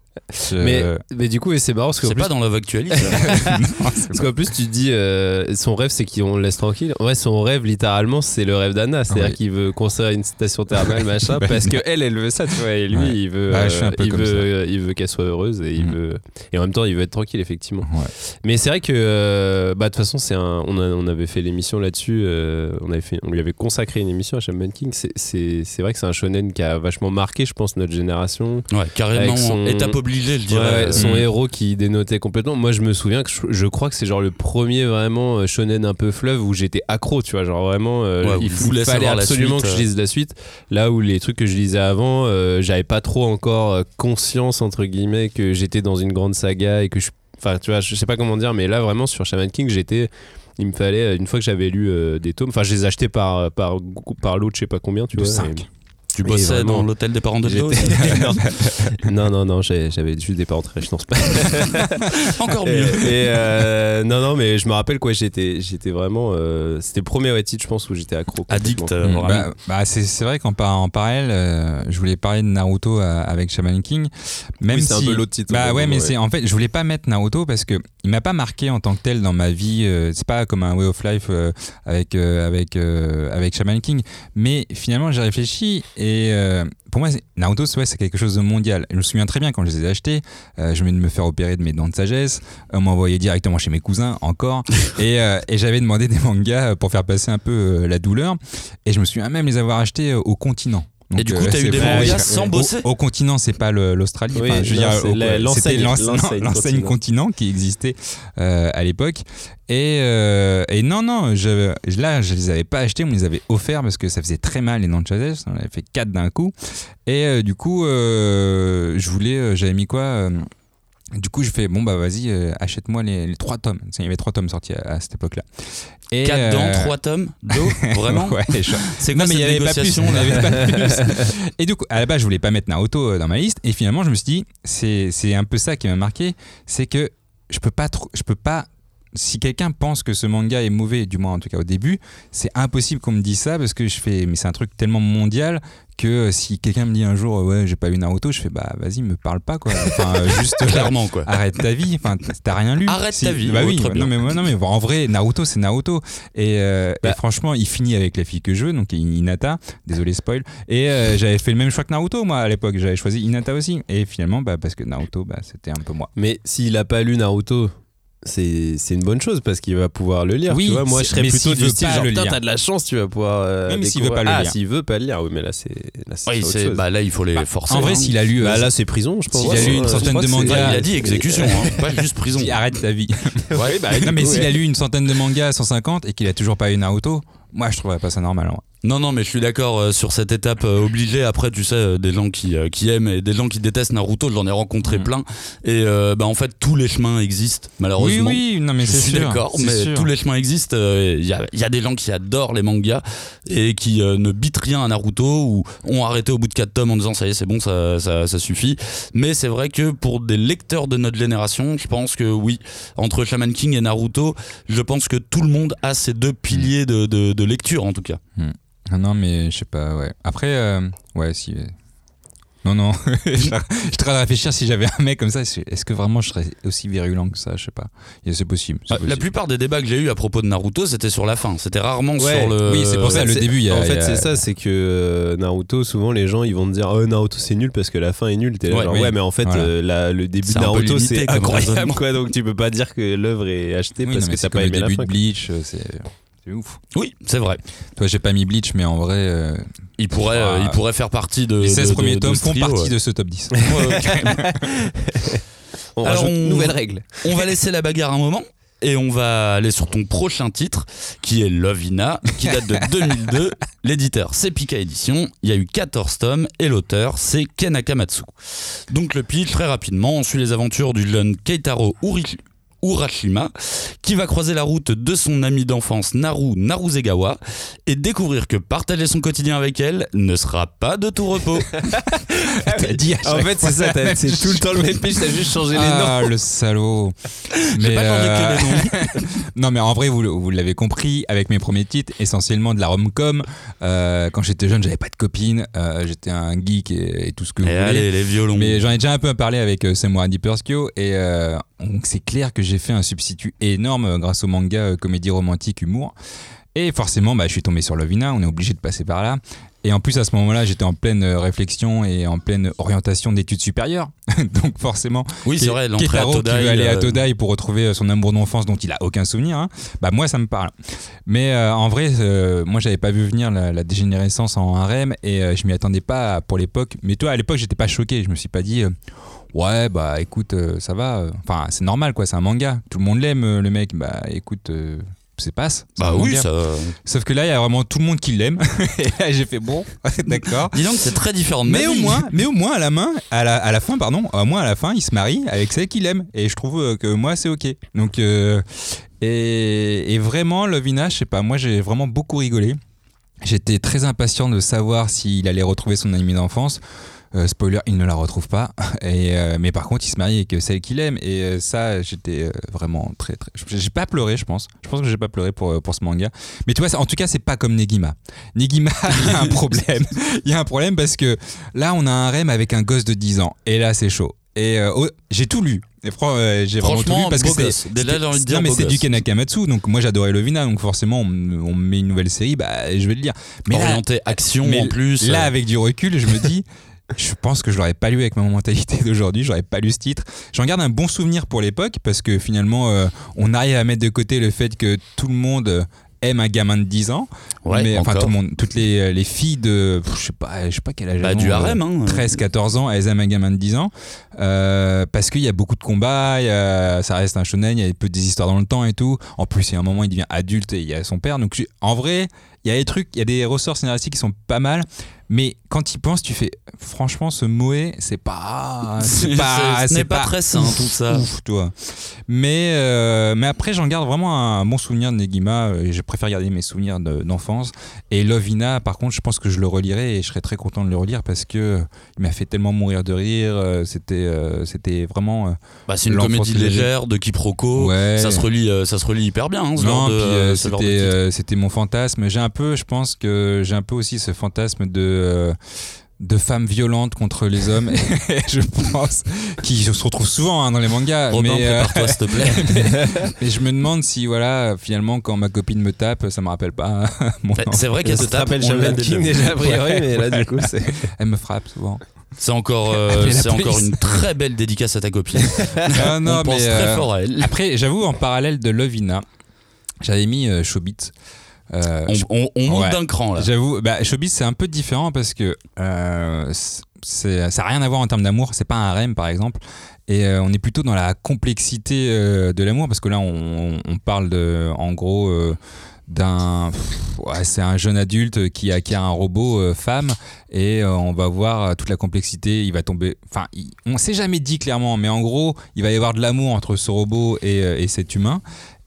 Je- Mais, mais du coup, c'est marrant parce qu'en C'est plus, pas dans Love Actually. ça. parce qu'en plus, tu dis euh, son rêve, c'est qu'on le laisse tranquille. Ouais, son rêve, littéralement, c'est le rêve d'Anna. C'est-à-dire Ouais. qu'il veut construire une station thermale, machin, Bah, parce que elle, elle veut ça, tu vois. Et lui, Ouais. il veut, Bah, un euh, il veut, il veut qu'elle soit heureuse et il Mm. veut, et en même temps, il veut être tranquille, effectivement. Ouais. Mais c'est vrai que, euh, bah, de toute façon, c'est un, on, a- on avait fait l'émission là-dessus. euh, on avait fait, on lui avait consacré une émission à Shaman King. C'est- vrai que c'est un shonen qui a vachement marqué, je pense, notre génération. Ouais, carrément. Son- Étape obligée, je dirais. son Mm. héros qui dénotait complètement. Moi, je me souviens que je, je crois que c'est genre le premier vraiment shonen un peu fleuve où j'étais accro, tu vois. Genre vraiment, euh, Ouais, il voulais fallait la absolument suite, que je lise la suite. Là où les trucs que je lisais avant, euh, j'avais pas trop encore euh, conscience, entre guillemets, que j'étais dans une grande saga et que je. Enfin, tu vois, je sais pas comment dire, mais là, vraiment, sur Shaman King, j'étais. Il me fallait, une fois que j'avais lu euh, des tomes, enfin, je les achetais par, par, par lot de je sais pas combien, tu De vois. cinq. et- Tu bossais vraiment. dans l'hôtel des parents de non, non, non, j'avais juste des parents très riches, non, c'est pas Encore mieux. et, euh, non, non, mais je me rappelle quoi, j'étais, j'étais vraiment. euh, c'était le premier titre, je pense, où j'étais accro. Addict. euh, Mm, bah, bah, c'est c'est vrai qu'en en parallèle, euh, je voulais parler de Naruto euh, avec Shaman King. Même Oui, c'est un si, peu l'autre titre, Bah ouais, mais ouais. c'est en fait, je voulais pas mettre Naruto parce que il m'a pas marqué en tant que tel dans ma vie. euh, c'est pas comme un way of life euh, avec euh, avec euh, avec Shaman King. Mais finalement, j'ai réfléchi et euh, pour moi, Naruto, c'est ouais, c'est quelque chose de mondial. Je me souviens très bien quand je les ai achetés, euh, je venais de me faire opérer de mes dents de sagesse. On m'a envoyé directement chez mes cousins, encore. et euh, et j'avais demandé des mangas pour faire passer un peu la douleur. Et je me souviens même les avoir achetés au continent. Et du coup, t'as eu c'est des mangas sans Au- bosser Au, continent, c'est pas l'Australie. Oui, Enfin, je veux dire, c'était l'ense- l'enseigne continent. qui existait euh, à l'époque. Et, euh, et non, non, je, là, je les avais pas achetés, on me les avait offerts parce que ça faisait très mal les Nanchazes. On avait fait quatre d'un coup. Et euh, du coup, euh, je voulais, euh, j'avais mis quoi euh, du coup, je fais bon bah vas-y, euh, achète-moi les, les trois tomes. Il y avait trois tomes sortis à, à cette époque-là. Et 4 euh, dents, 3 tomes, Joe Vraiment Ouais, je- C'est non quoi mais il cette n'y avait pas plus, y avait pas plus. Et du coup, à la base, je voulais pas mettre Naruto euh, dans ma liste. Et finalement, je me suis dit, c'est un peu ça qui m'a marqué, c'est que je peux pas je peux pas. Si quelqu'un pense que ce manga est mauvais, du moins en tout cas au début, c'est impossible qu'on me dise ça parce que je fais, mais c'est un truc tellement mondial que euh, si quelqu'un me dit un jour, ouais, j'ai pas lu Naruto, je fais, bah vas-y, me parle pas quoi. Enfin, euh, juste Clairement, quoi. arrête ta vie enfin t'as rien lu Arrête Si- ta vie, bah oh, oui très bien. non mais, non mais en vrai Naruto c'est Naruto et, euh, Bah. et franchement il finit avec la fille que je veux donc Hinata désolé spoil et euh, j'avais fait le même choix que Naruto moi à l'époque j'avais choisi Hinata aussi et finalement bah parce que Naruto bah c'était un peu moi Mais s'il a pas lu Naruto, c'est c'est une bonne chose parce qu'il va pouvoir le lire. Oui, tu vois, moi je serais mais plutôt du veut style pas genre le putain lire. t'as de la chance, tu vas pouvoir. euh, Même s'il veut pas le ah, lire. s'il veut pas le lire, oui, mais là c'est là Oui, bah là, il faut les forcer. en vrai hein. s'il a lu euh, Bah, là c'est prison, je pense. S'il a lu une centaine de mangas- il a dit exécution, hein, pas juste prison. si- arrête ta vie Ouais, bah, non mais s'il ouais. a lu une centaine de mangas à 150 et qu'il a toujours pas eu Naruto moi je trouverais pas ça normal en vrai. Non, non, mais je suis d'accord euh, sur cette étape euh, obligée. Après, tu sais, euh, des gens qui, qui aiment et des gens qui détestent Naruto, j'en ai rencontré Mm. plein. Et bah, en fait, tous les chemins existent, oui malheureusement. oui non mais je c'est suis d'accord, mais sûr. tous les chemins existent. Il y, a, y a des gens qui adorent les mangas et qui ne bitent rien à Naruto ou ont arrêté au bout de 4 tomes en disant ça y est, c'est bon, ça, ça, ça suffit. Mais c'est vrai que pour des lecteurs de notre génération, je pense que oui, entre Shaman King et Naruto, je pense que tout le monde a ces deux piliers de, de, de lecture en tout cas. Ah non, mais je sais pas, ouais. Après, euh, ouais, si. euh. Non, non. je suis en train de réfléchir si j'avais un mec comme ça. Est-ce que vraiment je serais aussi virulent que ça Je sais pas. C'est possible. Bah, La plupart des débats que j'ai eu à propos de Naruto, c'était sur la fin. C'était rarement Ouais, sur le. oui, c'est pour ça, le début, il y a- En fait, a- c'est ça, c'est que euh, Naruto, souvent les gens ils vont te dire Oh, Naruto c'est nul parce que la fin est nulle. T'es là, Ouais, genre, oui. ouais, mais en fait, Voilà. euh, la- le début de Naruto c'est incroyable quoi. Donc tu peux pas dire que l'œuvre est achetée Oui, parce non, que c'est t'as pas aimé le la début fin. de. Bleach. C'est c'est ouf. Oui, c'est vrai. Toi, j'ai pas mis Bleach, mais en vrai, euh, Il pourrait, Ah. euh, il pourrait faire partie de. les 16 de- premiers de- tomes ce font trio, partie ouais. de ce top 10. Ouais, ok. On Alors, rajoute on- une nouvelle règle. On va laisser la bagarre un moment et on va aller sur ton prochain titre qui est Lovina qui date de 2002. L'éditeur c'est Pika Édition, il y a eu 14 tomes et l'auteur c'est Ken Akamatsu. Donc le pitch très rapidement, on suit les aventures du jeune Keitaro Uri- Urashima qui va croiser la route de son ami d'enfance Naru Naruzegawa et découvrir que partager son quotidien avec elle ne sera pas de tout repos. T'as dit à En fait, c'est ça, c'est tout le temps le même pitch, t'as juste changé les noms. Ah, le salaud. J'ai Mais, pas changé euh, que les noms. non, mais en vrai, vous, vous l'avez compris, avec mes premiers titres, essentiellement de la rom-com. Euh, quand j'étais jeune, j'avais pas de copine. euh, j'étais un geek et, et tout ce que vous Et voulez. allez les violons. Mais j'en ai déjà un peu parlé avec euh, Samurai Deeperskyo et euh, donc c'est clair que j'ai fait un substitut énorme euh, grâce au manga euh, comédie romantique humour. Et forcément, bah, je suis tombé sur Lovina, on est obligé de passer par là. Et en plus, à ce moment-là, j'étais en pleine euh, réflexion et en pleine orientation d'études supérieures. Donc forcément, oui, c'est vrai, l'entrée à Ketaro qui Todai. veut aller à Todai pour retrouver son amour d'enfance dont il a aucun souvenir, hein, bah moi ça me parle. Mais euh, en vrai, euh, moi j'avais pas vu venir la, la dégénérescence en harem et euh, je m'y attendais pas pour l'époque. Mais toi à l'époque j'étais pas choqué, je me suis pas dit ouais bah écoute euh, ça va, enfin c'est normal quoi, c'est un manga, tout le monde l'aime euh, le mec, bah écoute euh, c'est passe. c'est Bah un oui, manga. ça. Sauf que là il y a vraiment tout le monde qui l'aime et là j'ai fait bon d'accord. Dis donc, c'est très différent de ma Mais au vie. moins, mais au moins à la main, à la, à la fin, pardon, au moins à la fin, il se marie avec celle qu'il aime. Et je trouve euh, que moi, c'est ok. Donc, euh, et, et vraiment, Lovina, je sais pas, moi, j'ai vraiment beaucoup rigolé. J'étais très impatient de savoir s'il allait retrouver son ami d'enfance. Euh, spoiler, il ne la retrouve pas. Et, euh, mais par contre, il se marie avec celle qu'il aime. Et euh, ça, j'étais euh, vraiment très, très. J'ai pas pleuré, je pense. Je pense que j'ai pas pleuré pour, euh, pour ce manga. Mais tu vois, en tout cas, c'est pas comme Negima. Negima, il y a un problème. Il y a un problème parce que là, on a un rem avec un gosse de 10 ans. Et là, c'est chaud. Et euh, oh, j'ai tout lu. Et fran- euh, j'ai vraiment tout lu Franchement, parce que c'est. Non, mais c'est du gosse. Kanakamatsu. Donc moi, j'adorais Lovina. Donc forcément, on, on me met une nouvelle série. Bah, je vais le lire. Mais là, Orienté action mais en plus. Là, euh, avec du recul, je me dis, je pense que je l'aurais pas lu avec ma mentalité d'aujourd'hui. J'aurais pas lu ce titre. J'en garde un bon souvenir pour l'époque parce que finalement, euh, on arrive à mettre de côté le fait que tout le monde euh, aime un gamin de 10 ans. Ouais, mais enfin, tout le monde, toutes les, les filles de, je sais pas, je sais pas quel âge. Bah, du harem, euh, hein. 13, 14 ans, elles aiment un gamin de 10 ans. Euh, parce qu'il y a beaucoup de combats, il y a- ça reste un shonen, il y a peu des histoires dans le temps et tout. En plus, il y a un moment, il devient adulte et il y a son père. Donc, en vrai, il y a des trucs, il y a des ressorts scénaristiques qui sont pas mal. Mais quand il penses, tu fais, franchement, ce Moé, c'est pas, c'est pas, ce n'est pas très sain, tout ça. Ouf, toi. Mais, euh, mais après, j'en garde vraiment un bon souvenir de Negima. euh, Et je préfère garder mes souvenirs de- d'enfance. Et Lovina, par contre, je pense que je le relirai et je serais très content de le relire parce que euh, il m'a fait tellement mourir de rire. C'était, euh, c'était vraiment. euh, Bah, c'est une comédie légère de quiproquo. Ouais. Ça se relie, ça se relie hyper bien. hein, c'était mon fantasme. J'ai un peu, je pense que j'ai un peu aussi ce fantasme de. euh, de femmes violentes contre les hommes, et je pense, qui se retrouvent souvent hein, dans les mangas. Robin, mais, euh, prépare-toi, s'il te plaît. Et je me demande si, voilà, finalement, quand ma copine me tape, ça me rappelle pas mon Bah, c'est vrai qu'elle te tape. Shaman déjà King déjà a priori, mais là du coup c'est. Elle me frappe souvent. C'est encore, euh, c'est encore une très belle dédicace à ta copine. Non, on pense mais, très fort à elle. Après, j'avoue, en parallèle de Lovina, j'avais mis euh, Showbiz. Euh, On, on- on monte Ouais. d'un cran là. J'avoue, bah, Showbiz c'est un peu différent parce que euh, ça n'a rien à voir en termes d'amour. C'est pas un harem par exemple. Et euh, on est plutôt dans la complexité euh, de l'amour parce que là on, on parle de, en gros, d'un. ouais, c'est un jeune adulte qui acquiert un robot euh, femme et euh, on va voir toute la complexité. Il va tomber. Enfin, il- on s'est jamais dit clairement, mais en gros, il va y avoir de l'amour entre ce robot et, et cet humain.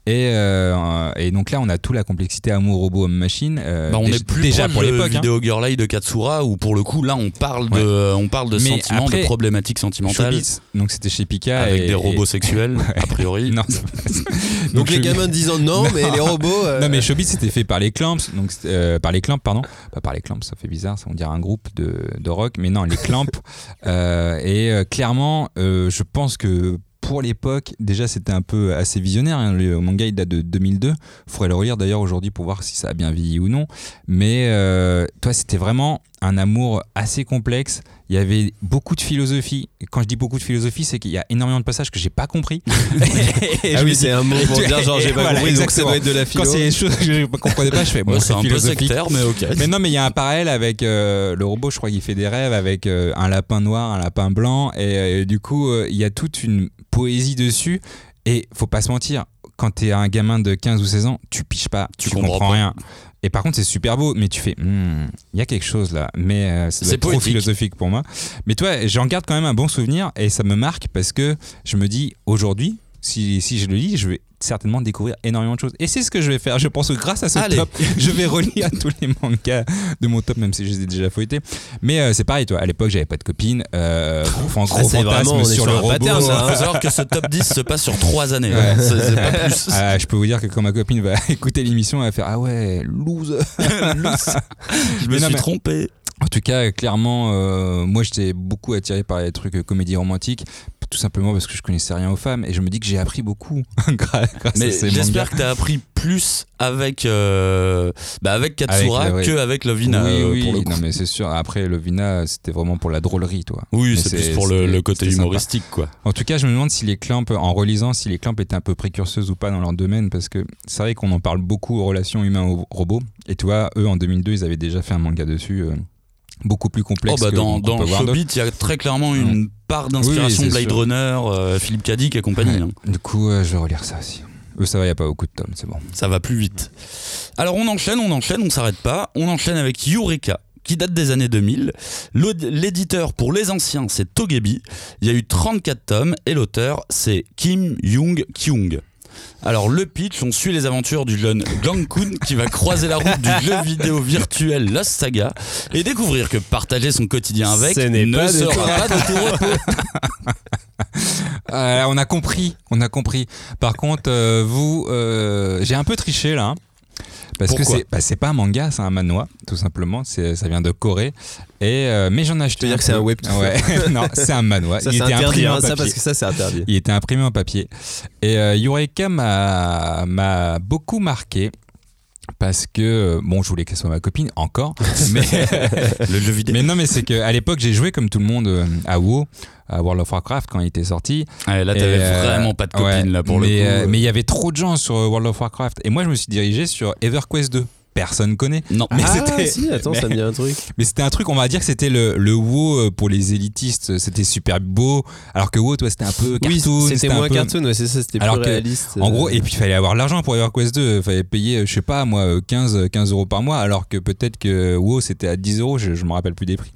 Et, euh, et donc là, on a toute la complexité amour robot homme machine. euh, Bah, on déjà- est plus déjà pour l'époque. hein. Vidéo Girl de Katsura où pour le coup là on parle de on parle de Mais sentiments, après, de problématiques sentimentales Showbiz, donc c'était chez Pika avec et- des robots et- sexuels a priori. non. Donc les Showbiz- gamins disant non, mais les robots. euh, Non mais Showbiz c'était fait par les Clamps, donc euh, par les Clamps pardon, pas par les Clamps, ça fait bizarre, ça on dirait un groupe de, de rock, mais non les Clamps. Euh, et euh, clairement, euh, je pense que pour l'époque, déjà c'était un peu assez visionnaire. hein. Le manga il date de 2002. Faudrait le relire d'ailleurs aujourd'hui pour voir si ça a bien vieilli ou non. Mais euh, toi, c'était vraiment un amour assez complexe. Il y avait beaucoup de philosophie. Et Quand je dis beaucoup de philosophie, c'est qu'il y a énormément de passages que j'ai pas compris. Et Ah oui, c'est un mot pour dire genre j'ai pas voilà, compris, donc ça doit être de la philo. Quand c'est des choses que je ne comprenais pas, je fais bon, Ouais, c'est un peu sectaire mais ok. Mais non, mais il y a un parallèle avec euh, le robot, je crois qu'il fait des rêves avec euh, un lapin noir, un lapin blanc, et du coup, euh, il y a toute une poésie dessus, et faut pas se mentir, quand t'es un gamin de 15 ou 16 ans, tu piches pas, tu, Tu comprends, rien. Et par contre, c'est super beau, mais tu fais, Hmm, il y a quelque chose là, mais euh, C'est trop philosophique pour moi. Mais toi, j'en garde quand même un bon souvenir, et ça me marque parce que je me dis, aujourd'hui, si, si je le lis, je vais certainement découvrir énormément de choses. Et c'est ce que je vais faire. Je pense que grâce à ce Allez. top, je vais relire tous les mangas de mon top, même si je les ai déjà fouettés. Mais euh, c'est pareil, toi. À l'époque, j'avais pas de copine. Euh, gros, gros Ah, c'est vraiment, sur sur le robot. pattern, Il faut savoir que ce top 10 se passe sur 3 années. Ouais. hein. C'est c'est pas plus. Ah, je peux vous dire que quand ma copine va écouter l'émission, elle va faire Ah ouais, loose. Je me Mais non, suis mais- trompé. En tout cas, clairement, euh, moi j'étais beaucoup attiré par les trucs euh, comédie romantique, tout simplement parce que je connaissais rien aux femmes et je me dis que j'ai appris beaucoup grâce, Mais à ces j'espère que t'as appris plus avec euh, bah avec Katsura Avec la- que avec Lovina oui, euh, oui, pour le coup. non mais c'est sûr. Après, Lovina, c'était vraiment pour la drôlerie, toi. Oui, c'est plus pour le, côté sympa. humoristique quoi. En tout cas, je me demande si les clamps, en relisant, si les clamps étaient un peu précurseuses ou pas dans leur domaine, parce que c'est vrai qu'on en parle beaucoup aux relations humains-robots. Et tu vois, eux, en 2002, ils avaient déjà fait un manga dessus, euh, beaucoup plus Oh complexe. bah que dans, d'autres. Showbiz, il y a très clairement une part d'inspiration Oui, Blade sûr. Runner, euh, Philippe Cadic et compagnie. Ouais. hein. Du coup, euh, je vais relire ça aussi. Eux, ça va, il n'y a pas beaucoup de tomes, c'est bon. Ça va plus vite. Alors on enchaîne, on enchaîne, on s'arrête pas. On enchaîne avec Eureka qui date des années 2000. L'aud- L'éditeur pour les anciens, c'est Togebi. Il y a eu 34 tomes et l'auteur, c'est Kim Young Kyung. Alors le pitch, on suit les aventures du jeune Gang-kun qui va croiser la route du jeu vidéo virtuel Lost Saga et découvrir que partager son quotidien avec Ce n'est ne pas sera pas de tout repos. Euh, on a compris, on a compris. Par contre, euh, vous, euh, j'ai un peu triché là. Parce que c'est bah, c'est pas un manga, c'est un manhwa, tout simplement. Ça vient de Corée. Et, euh, mais j'en ai acheté. Tu veux dire un que c'est un webtoon Ouais, non, c'est un manhwa. Ça Il était interdit, imprimé en hein, ça papier. parce que ça c'est interdit. Il était imprimé en papier. Et euh, Eureka m'a m'a beaucoup marqué. Parce que, bon, je voulais qu'elle soit ma copine, encore. mais, Le jeu vidéo. mais non, mais c'est qu'à l'époque, j'ai joué comme tout le monde euh, à WoW, à World of Warcraft quand il était sorti. Ouais, là, t'avais euh, vraiment pas de copine ouais, là pour mais, le coup. euh, mais il y avait trop de gens sur World of Warcraft. Et moi, je me suis dirigé sur EverQuest 2. Personne connaît. Non, Mais ah c'était- si, attends, mais- ça me dit un truc. Mais c'était un truc, on va dire que c'était le, le WoW euh, pour les élitistes. C'était super beau. Alors que WoW, toi, c'était un peu cartoon. Oui, c'était un moins peu- cartoon, ouais, c'est ça, c'était plus Alors que, réaliste. En euh. gros, et puis il fallait avoir l'argent pour EverQuest 2. Il fallait payer, euh, je sais pas, moi, euh, 15, 15 euros par mois. Alors que peut-être que WoW, c'était à 10 euros. Je, je me rappelle plus des prix.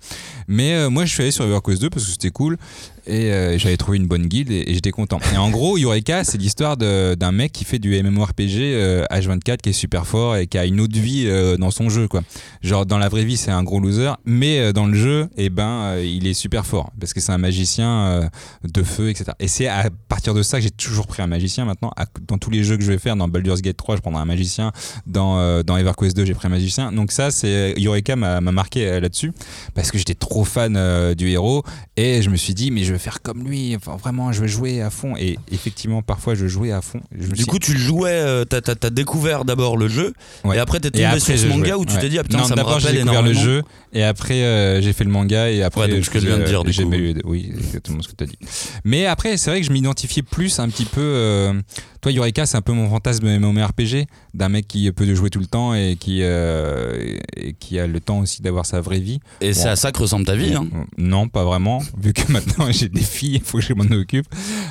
Mais euh, moi, je suis allé sur EverQuest 2 parce que c'était cool. Et euh, j'avais trouvé une bonne guilde et, et j'étais content. Et en gros, Eureka, c'est l'histoire d'un mec qui fait du MMORPG euh, H24 qui est super fort et qui a une autre vie euh, dans son jeu. quoi. Genre, dans la vraie vie, c'est un gros loser. Mais euh, dans le jeu, eh ben, euh, il est super fort parce que c'est un magicien euh, de feu, etc. Et c'est à partir de ça que j'ai toujours pris un magicien maintenant. Dans tous les jeux que je vais faire, dans Baldur's Gate 3, je prendrai un magicien. Dans, euh, dans EverQuest 2, j'ai pris un magicien. Donc, ça, c'est Eureka m'a m'a marqué euh, là-dessus parce que j'étais trop fan euh, du héros et je me suis dit, mais je vais faire comme lui. Enfin, vraiment, je vais jouer à fond. Et effectivement, parfois, je jouais à fond. Je Du coup, tu jouais, euh, t'as t'as- t'as découvert d'abord le jeu, Ouais. et après t'es tombé après, sur ce manga où tu Ouais. t'es dit, ah putain, non, ça me rappelle découvert le énormément. jeu et après euh, j'ai fait le manga et après Ouais, donc ce que je viens de dire, du j'ai coup. eu- oui exactement ce que tu as dit mais après c'est vrai que je m'identifiais plus un petit peu euh, toi Eureka c'est un peu mon fantasme MMORPG d'un mec qui peut jouer tout le temps et qui euh, et qui a le temps aussi d'avoir sa vraie vie Et c'est à ça que ressemble ta vie. Hein. non pas vraiment vu que maintenant j'ai des filles il faut que je m'en occupe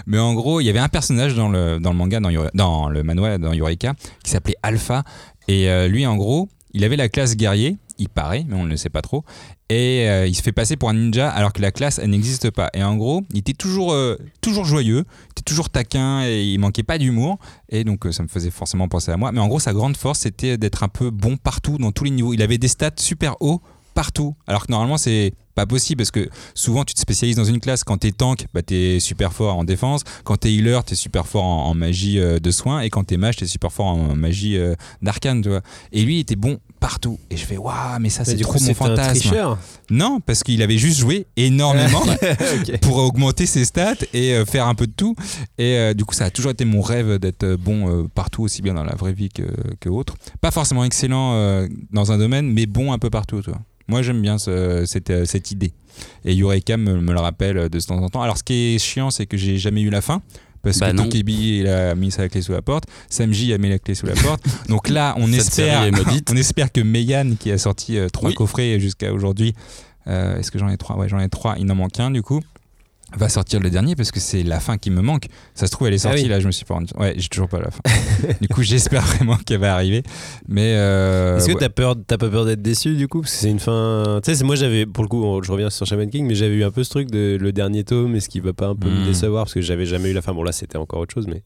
mais en gros il y avait un personnage dans le dans le manga dans, dans le manuel dans Eureka qui s'appelait Alpha et euh, lui en gros il avait la classe guerrier il paraît, mais on ne le sait pas trop. Et euh, il se fait passer pour un ninja alors que la classe, elle n'existe pas. Et en gros, il était toujours, euh, toujours joyeux, il était toujours taquin et il manquait pas d'humour. Et donc, ça me faisait forcément penser à moi. Mais en gros, sa grande force, c'était d'être un peu bon partout, dans tous les niveaux. Il avait des stats super hauts partout. Alors que normalement, c'est pas possible parce que souvent tu te spécialises dans une classe. Quand t'es tank, bah t'es super fort en défense. Quand t'es healer, t'es super fort en, en magie euh, de soins. Et quand t'es mage, t'es super fort en magie euh, d'arcane, tu vois. Et lui, il était bon partout. Et je fais, waouh, mais ça, c'est trop coup, mon un fantasme. tricheur. Non, parce qu'il avait juste joué énormément pour augmenter ses stats et euh, faire un peu de tout. Et du coup, ça a toujours été mon rêve d'être bon partout, aussi bien dans la vraie vie que, que autre. Pas forcément excellent dans un domaine, mais bon un peu partout. Tu vois. Moi, j'aime bien ce- cette, euh, cette idée. Et Eureka me, me le rappelle de temps en temps. Alors, ce qui est chiant, c'est que j'ai jamais eu la fin. Parce Bah que non. Il a mis sa clé sous la porte, Samji a mis la clé sous la porte. Donc là, on espère, on espère que Meian, qui a sorti euh, trois Oui. coffrets jusqu'à aujourd'hui, euh, est-ce que j'en ai trois? Ouais, j'en ai trois. Il n'en manque un du coup. Va sortir le dernier parce que c'est la fin qui me manque. Ça se trouve, elle est sortie Ah oui. là, je me suis pas rendu. Ouais, j'ai toujours pas la fin. du coup, j'espère vraiment qu'elle va arriver. Mais. euh, Est-ce que ouais. t'as peur, t'as pas peur d'être déçu du coup? Parce que c'est une fin. Tu sais, moi j'avais, pour le coup, je reviens sur Shaman King, mais j'avais eu un peu ce truc de le dernier tome, est-ce qu'il va pas un peu me Hmm. décevoir? Parce que j'avais jamais eu la fin. Bon, là c'était encore autre chose, mais.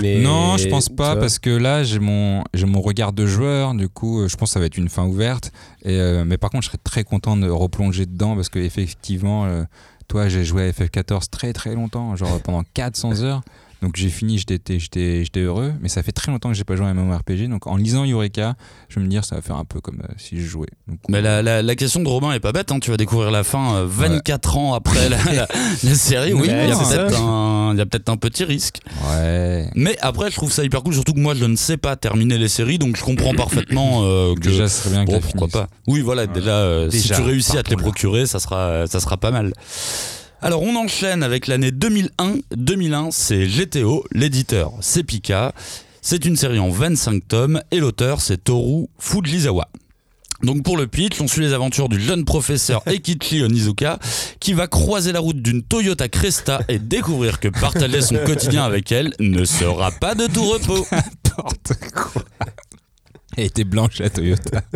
mais Non, je pense pas parce que là j'ai mon j'ai mon regard de joueur. Du coup, euh, je pense que ça va être une fin ouverte. Et euh, mais par contre, je serais très content de replonger dedans parce que effectivement, euh, toi, j'ai joué à FF14 très très longtemps, genre pendant 400 heures. Donc j'ai fini, j'étais heureux. Mais ça fait très longtemps que j'ai pas joué à un MMORPG. Donc en lisant Eureka, je vais me dire ça va faire un peu comme euh, si je jouais. Donc, Mais la, la, la question de Robin est pas bête, hein. tu vas découvrir la fin euh, 24 ans après la, la- la série. Oui, Ouais, il y a peut-être un, petit risque. ouais. Mais après, je trouve ça hyper cool, surtout que moi, je ne sais pas terminer les séries, donc je comprends parfaitement euh, que. Déjà, ce serait bien que Bon, pourquoi finisse. pas Oui, voilà, déjà, euh, si tu réussis à te les là. procurer, ça sera, ça sera pas mal. Alors, on enchaîne avec l'année 2001. 2001, c'est GTO, l'éditeur, c'est Pika. C'est une série en 25 tomes et l'auteur, c'est Toru Fujisawa. Donc pour le pitch, on suit les aventures du jeune professeur Ekichi Onizuka qui va croiser la route d'une Toyota Cresta et découvrir que partager son quotidien avec elle ne sera pas de tout repos. N'importe quoi. Elle était blanche la Toyota.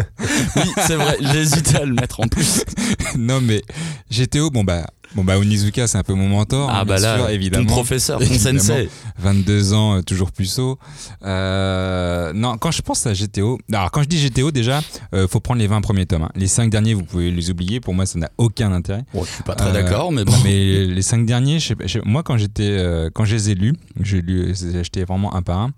Oui, c'est vrai, hésité à le mettre en plus. non mais GTO, bon bah, bon bah Onizuka c'est un peu mon mentor, Ah hein, bah là, sûr, ton évidemment. professeur, ton sensei. 22 ans, euh, toujours puceau. Euh, non, quand je pense à GTO, alors quand je dis GTO déjà, euh, faut prendre les 20 premiers tomes. hein. Les 5 derniers, vous pouvez les oublier. Pour moi, ça n'a aucun intérêt. Bon, je suis pas très Euh, d'accord, mais bon. Mais les 5 derniers, je sais pas- je sais- moi quand j'étais, euh, quand je les ai lus, j'ai lu, j'ai acheté vraiment un par un.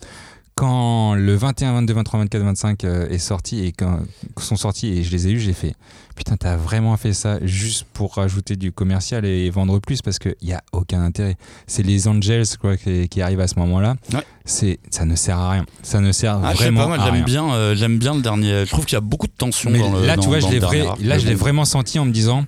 Quand le 21, 22, 23, 24, 25 euh, est sorti et quand sont sortis et je les ai eus, j'ai fait putain, t'as vraiment fait ça juste pour rajouter du commercial et vendre plus parce qu'il n'y a aucun intérêt. C'est les Angels quoi, qui, qui arrivent à ce moment-là. Ouais. C'est, ça ne sert à rien. Ça ne sert Ah, vraiment pas, moi à j'aime rien. bien, euh, j'aime bien le dernier. Je trouve qu'il y a beaucoup de tension Mais dans le là, dans- tu vois, je l'ai vrai- là, je l'ai vraiment senti en me disant,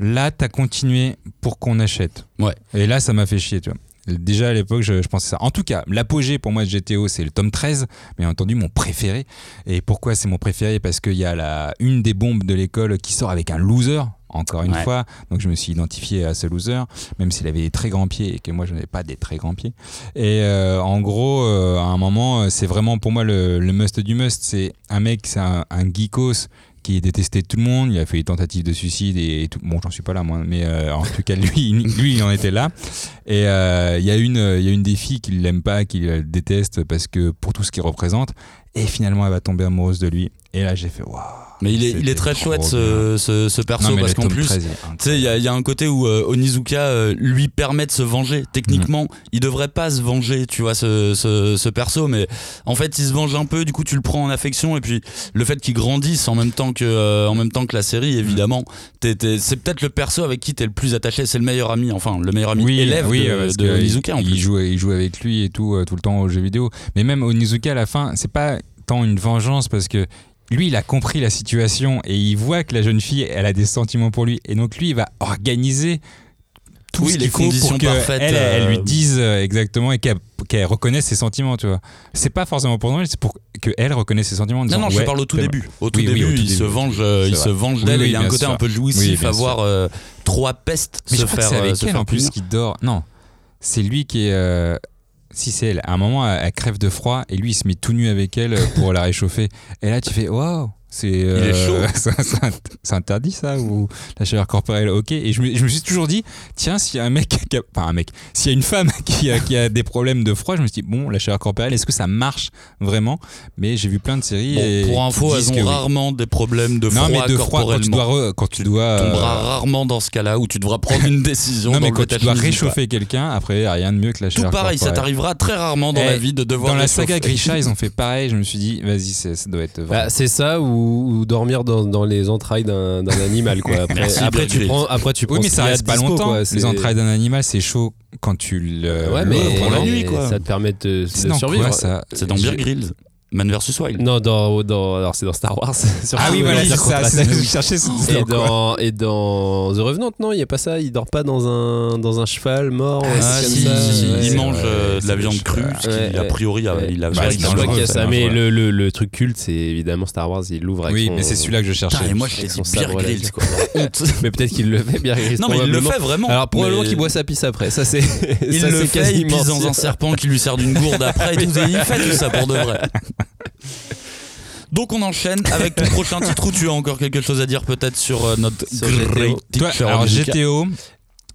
là, t'as continué pour qu'on achète. Ouais. Et là, ça m'a fait chier, tu vois. Déjà à l'époque, je, je pensais ça. En tout cas, l'apogée pour moi de GTO, c'est le tome 13, bien entendu mon préféré. Et pourquoi c'est mon préféré? Parce qu'il y a la, une des bombes de l'école qui sort avec un loser, encore une Ouais. fois. Donc je me suis identifié à ce loser, même s'il avait des très grands pieds et que moi je n'avais pas des très grands pieds. Et euh, en gros, euh, à un moment, euh, c'est vraiment pour moi le, le must du must. C'est un mec, c'est un, un geekos qui détestait tout le monde, il a fait des tentatives de suicide et tout. Bon, j'en suis pas là moi, mais euh, en tout cas lui, il en était là. Et euh, il y a une, y a une des filles qui l'aime pas, qui le déteste parce que pour tout ce qu'il représente. Et finalement, elle va tomber amoureuse de lui. Et là, j'ai fait waouh. Mais il est, il est très chouette ce, ce, ce perso Non, parce qu'en plus, 13 est Tu sais, il y, a- il y a un côté où euh, Onizuka euh, lui permet de se venger. Techniquement, il devrait pas se venger, tu vois, ce, ce, perso, mais en fait, il se venge un peu. Du coup, tu le prends en affection, et puis le fait qu'il grandisse en même temps que, euh, en même temps que la série, évidemment, t'es- c'est peut-être le perso avec qui t'es le plus attaché. C'est le meilleur ami, enfin, le meilleur ami élève oui, de, Onizuka en il, plus. joue, il joue avec lui et tout, tout le temps aux jeux vidéo. Mais même Onizuka, à la fin, c'est pas tant une vengeance parce que lui, il a compris la situation et il voit que la jeune fille, elle a des sentiments pour lui. Et donc, lui, il va organiser tout Oui, ce les qu'il faut conditions pour que parfaites, elle, elle euh, lui dise euh, exactement et qu'elle qu'elle reconnaisse ses sentiments, tu vois. C'est pas forcément pour elle, c'est pour qu'elle reconnaisse ses sentiments. en Non, disant, non, je ouais, parle au tout début. Au tout Oui, oui, début, au tout il, se venge, il se venge d'elle. il y a un côté sûr. un peu Oui, jouissif à voir euh, trois pestes Mais se je crois faire, c'est avec elle en plus qui dort. Non, c'est lui qui est. euh, Si c'est elle, à un moment elle, elle crève de froid et lui il se met tout nu avec elle euh, pour la réchauffer. Et là tu fais waouh, C'est euh, interdit ça ou la chaleur corporelle ok. Et je me, je me suis toujours dit tiens s'il y a un mec qui a- enfin un mec s'il y a une femme qui a, qui a des problèmes de froid je me suis dit bon la chaleur corporelle est-ce que ça marche vraiment? Mais j'ai vu plein de séries Bon, et pour info, elles ont que oui. rarement des problèmes de non froid mais de froid quand tu dois quand tu dois Tu euh, tomberas rarement dans ce cas-là où tu devras prendre une décision. non mais quand tu dois réchauffer quelqu'un après rien de mieux que la Tout chaleur pareil, ça t'arrivera très rarement dans Eh, la vie de devoir dans la saga Grisha ils ont fait pareil je me suis dit vas-y c'est- ça doit être Bah, c'est ça ou, ou dormir dans, dans les entrailles d'un animal quoi. Après, Merci, après tu prends après tu prends Oui, mais ça reste pas dispo, longtemps. quoi. Les entrailles d'un animal, c'est chaud quand tu le. Ouais, le- mais pour la nuit, quoi. ça te permet de, de survivre. quoi, ça C'est dans Bear Grylls, Man vs Wild. Non, dans, dans alors c'est dans Star Wars. Ah oui, voilà, c'est ça. C'est ça que je cherchais. c'est Et dans et dans The Revenant, non, il n'y a pas ça. Il dort pas dans un, dans un cheval mort. Ah, un Ah, truc si, comme ça. si, si, Ouais. il mange euh, de la viande crue, ce qui, ouais, a priori, a- Ouais. il a Bah, je dans crois le qu'il y a ça, mais le, le, le truc culte, c'est évidemment Star Wars. Il l'ouvre avec Oui, son- mais c'est celui-là que je cherchais. Putain, et moi je son Grylls, quoi. Honte. Mais peut-être qu'il le fait, Bear Grylls, Non, mais il le fait vraiment. Alors probablement qu'il boit sa pisse après. Ça c'est. Il le fait, il pisse dans un serpent qui lui sert d'une gourde après et tout. Il fait tout ça pour de vrai. Donc on enchaîne avec ton prochain titre où tu as encore quelque chose à dire peut-être sur euh, notre Sur great. Toi, alors. GTO,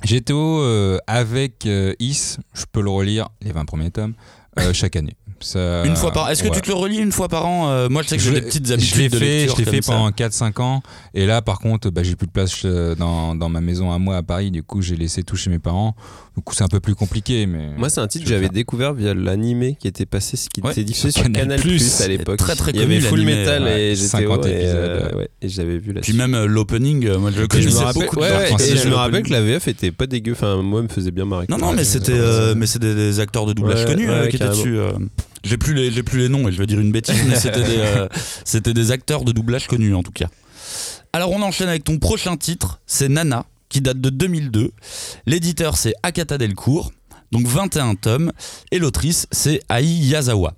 GTO euh, avec euh, Is, je peux le relire les 20 premiers tomes euh, chaque année. Ça- Une fois par Est-ce que ouais. tu te le relis une fois par an Euh, Moi je sais que j'ai Je des petites je habitudes l'ai de fait, lecture je l'ai fait pendant 4-5 ans. Et là, par contre, bah, j'ai plus de place euh, dans, dans ma maison à moi à Paris. Du coup, j'ai laissé tout chez mes parents. Du coup, c'est un peu plus compliqué. Mais Moi, c'est un titre je que vais j'avais découvert via l'animé qui était passé, qui Ouais, était diffusé sur sur Canal+, Plus à l'époque. très, très Il y avait Full Metal ouais, et GTO 50 et, épisodes, euh, et j'avais vu là. Puis même euh, l'opening, moi je je connaissais me rappelle, beaucoup. et je me rappelle que la VF était pas dégueu. Enfin, moi, me faisait bien marrer. Non, non, mais c'était, des, acteurs de doublage connus qui étaient dessus. J'ai plus les, j'ai plus les noms et je vais dire une bêtise, mais c'était des, euh, c'était des acteurs de doublage connus en tout cas. Alors on enchaîne avec ton prochain titre, c'est Nana, qui date de 2002. L'éditeur c'est Akata Delcourt, donc 21 tomes, et l'autrice c'est Ai Yazawa.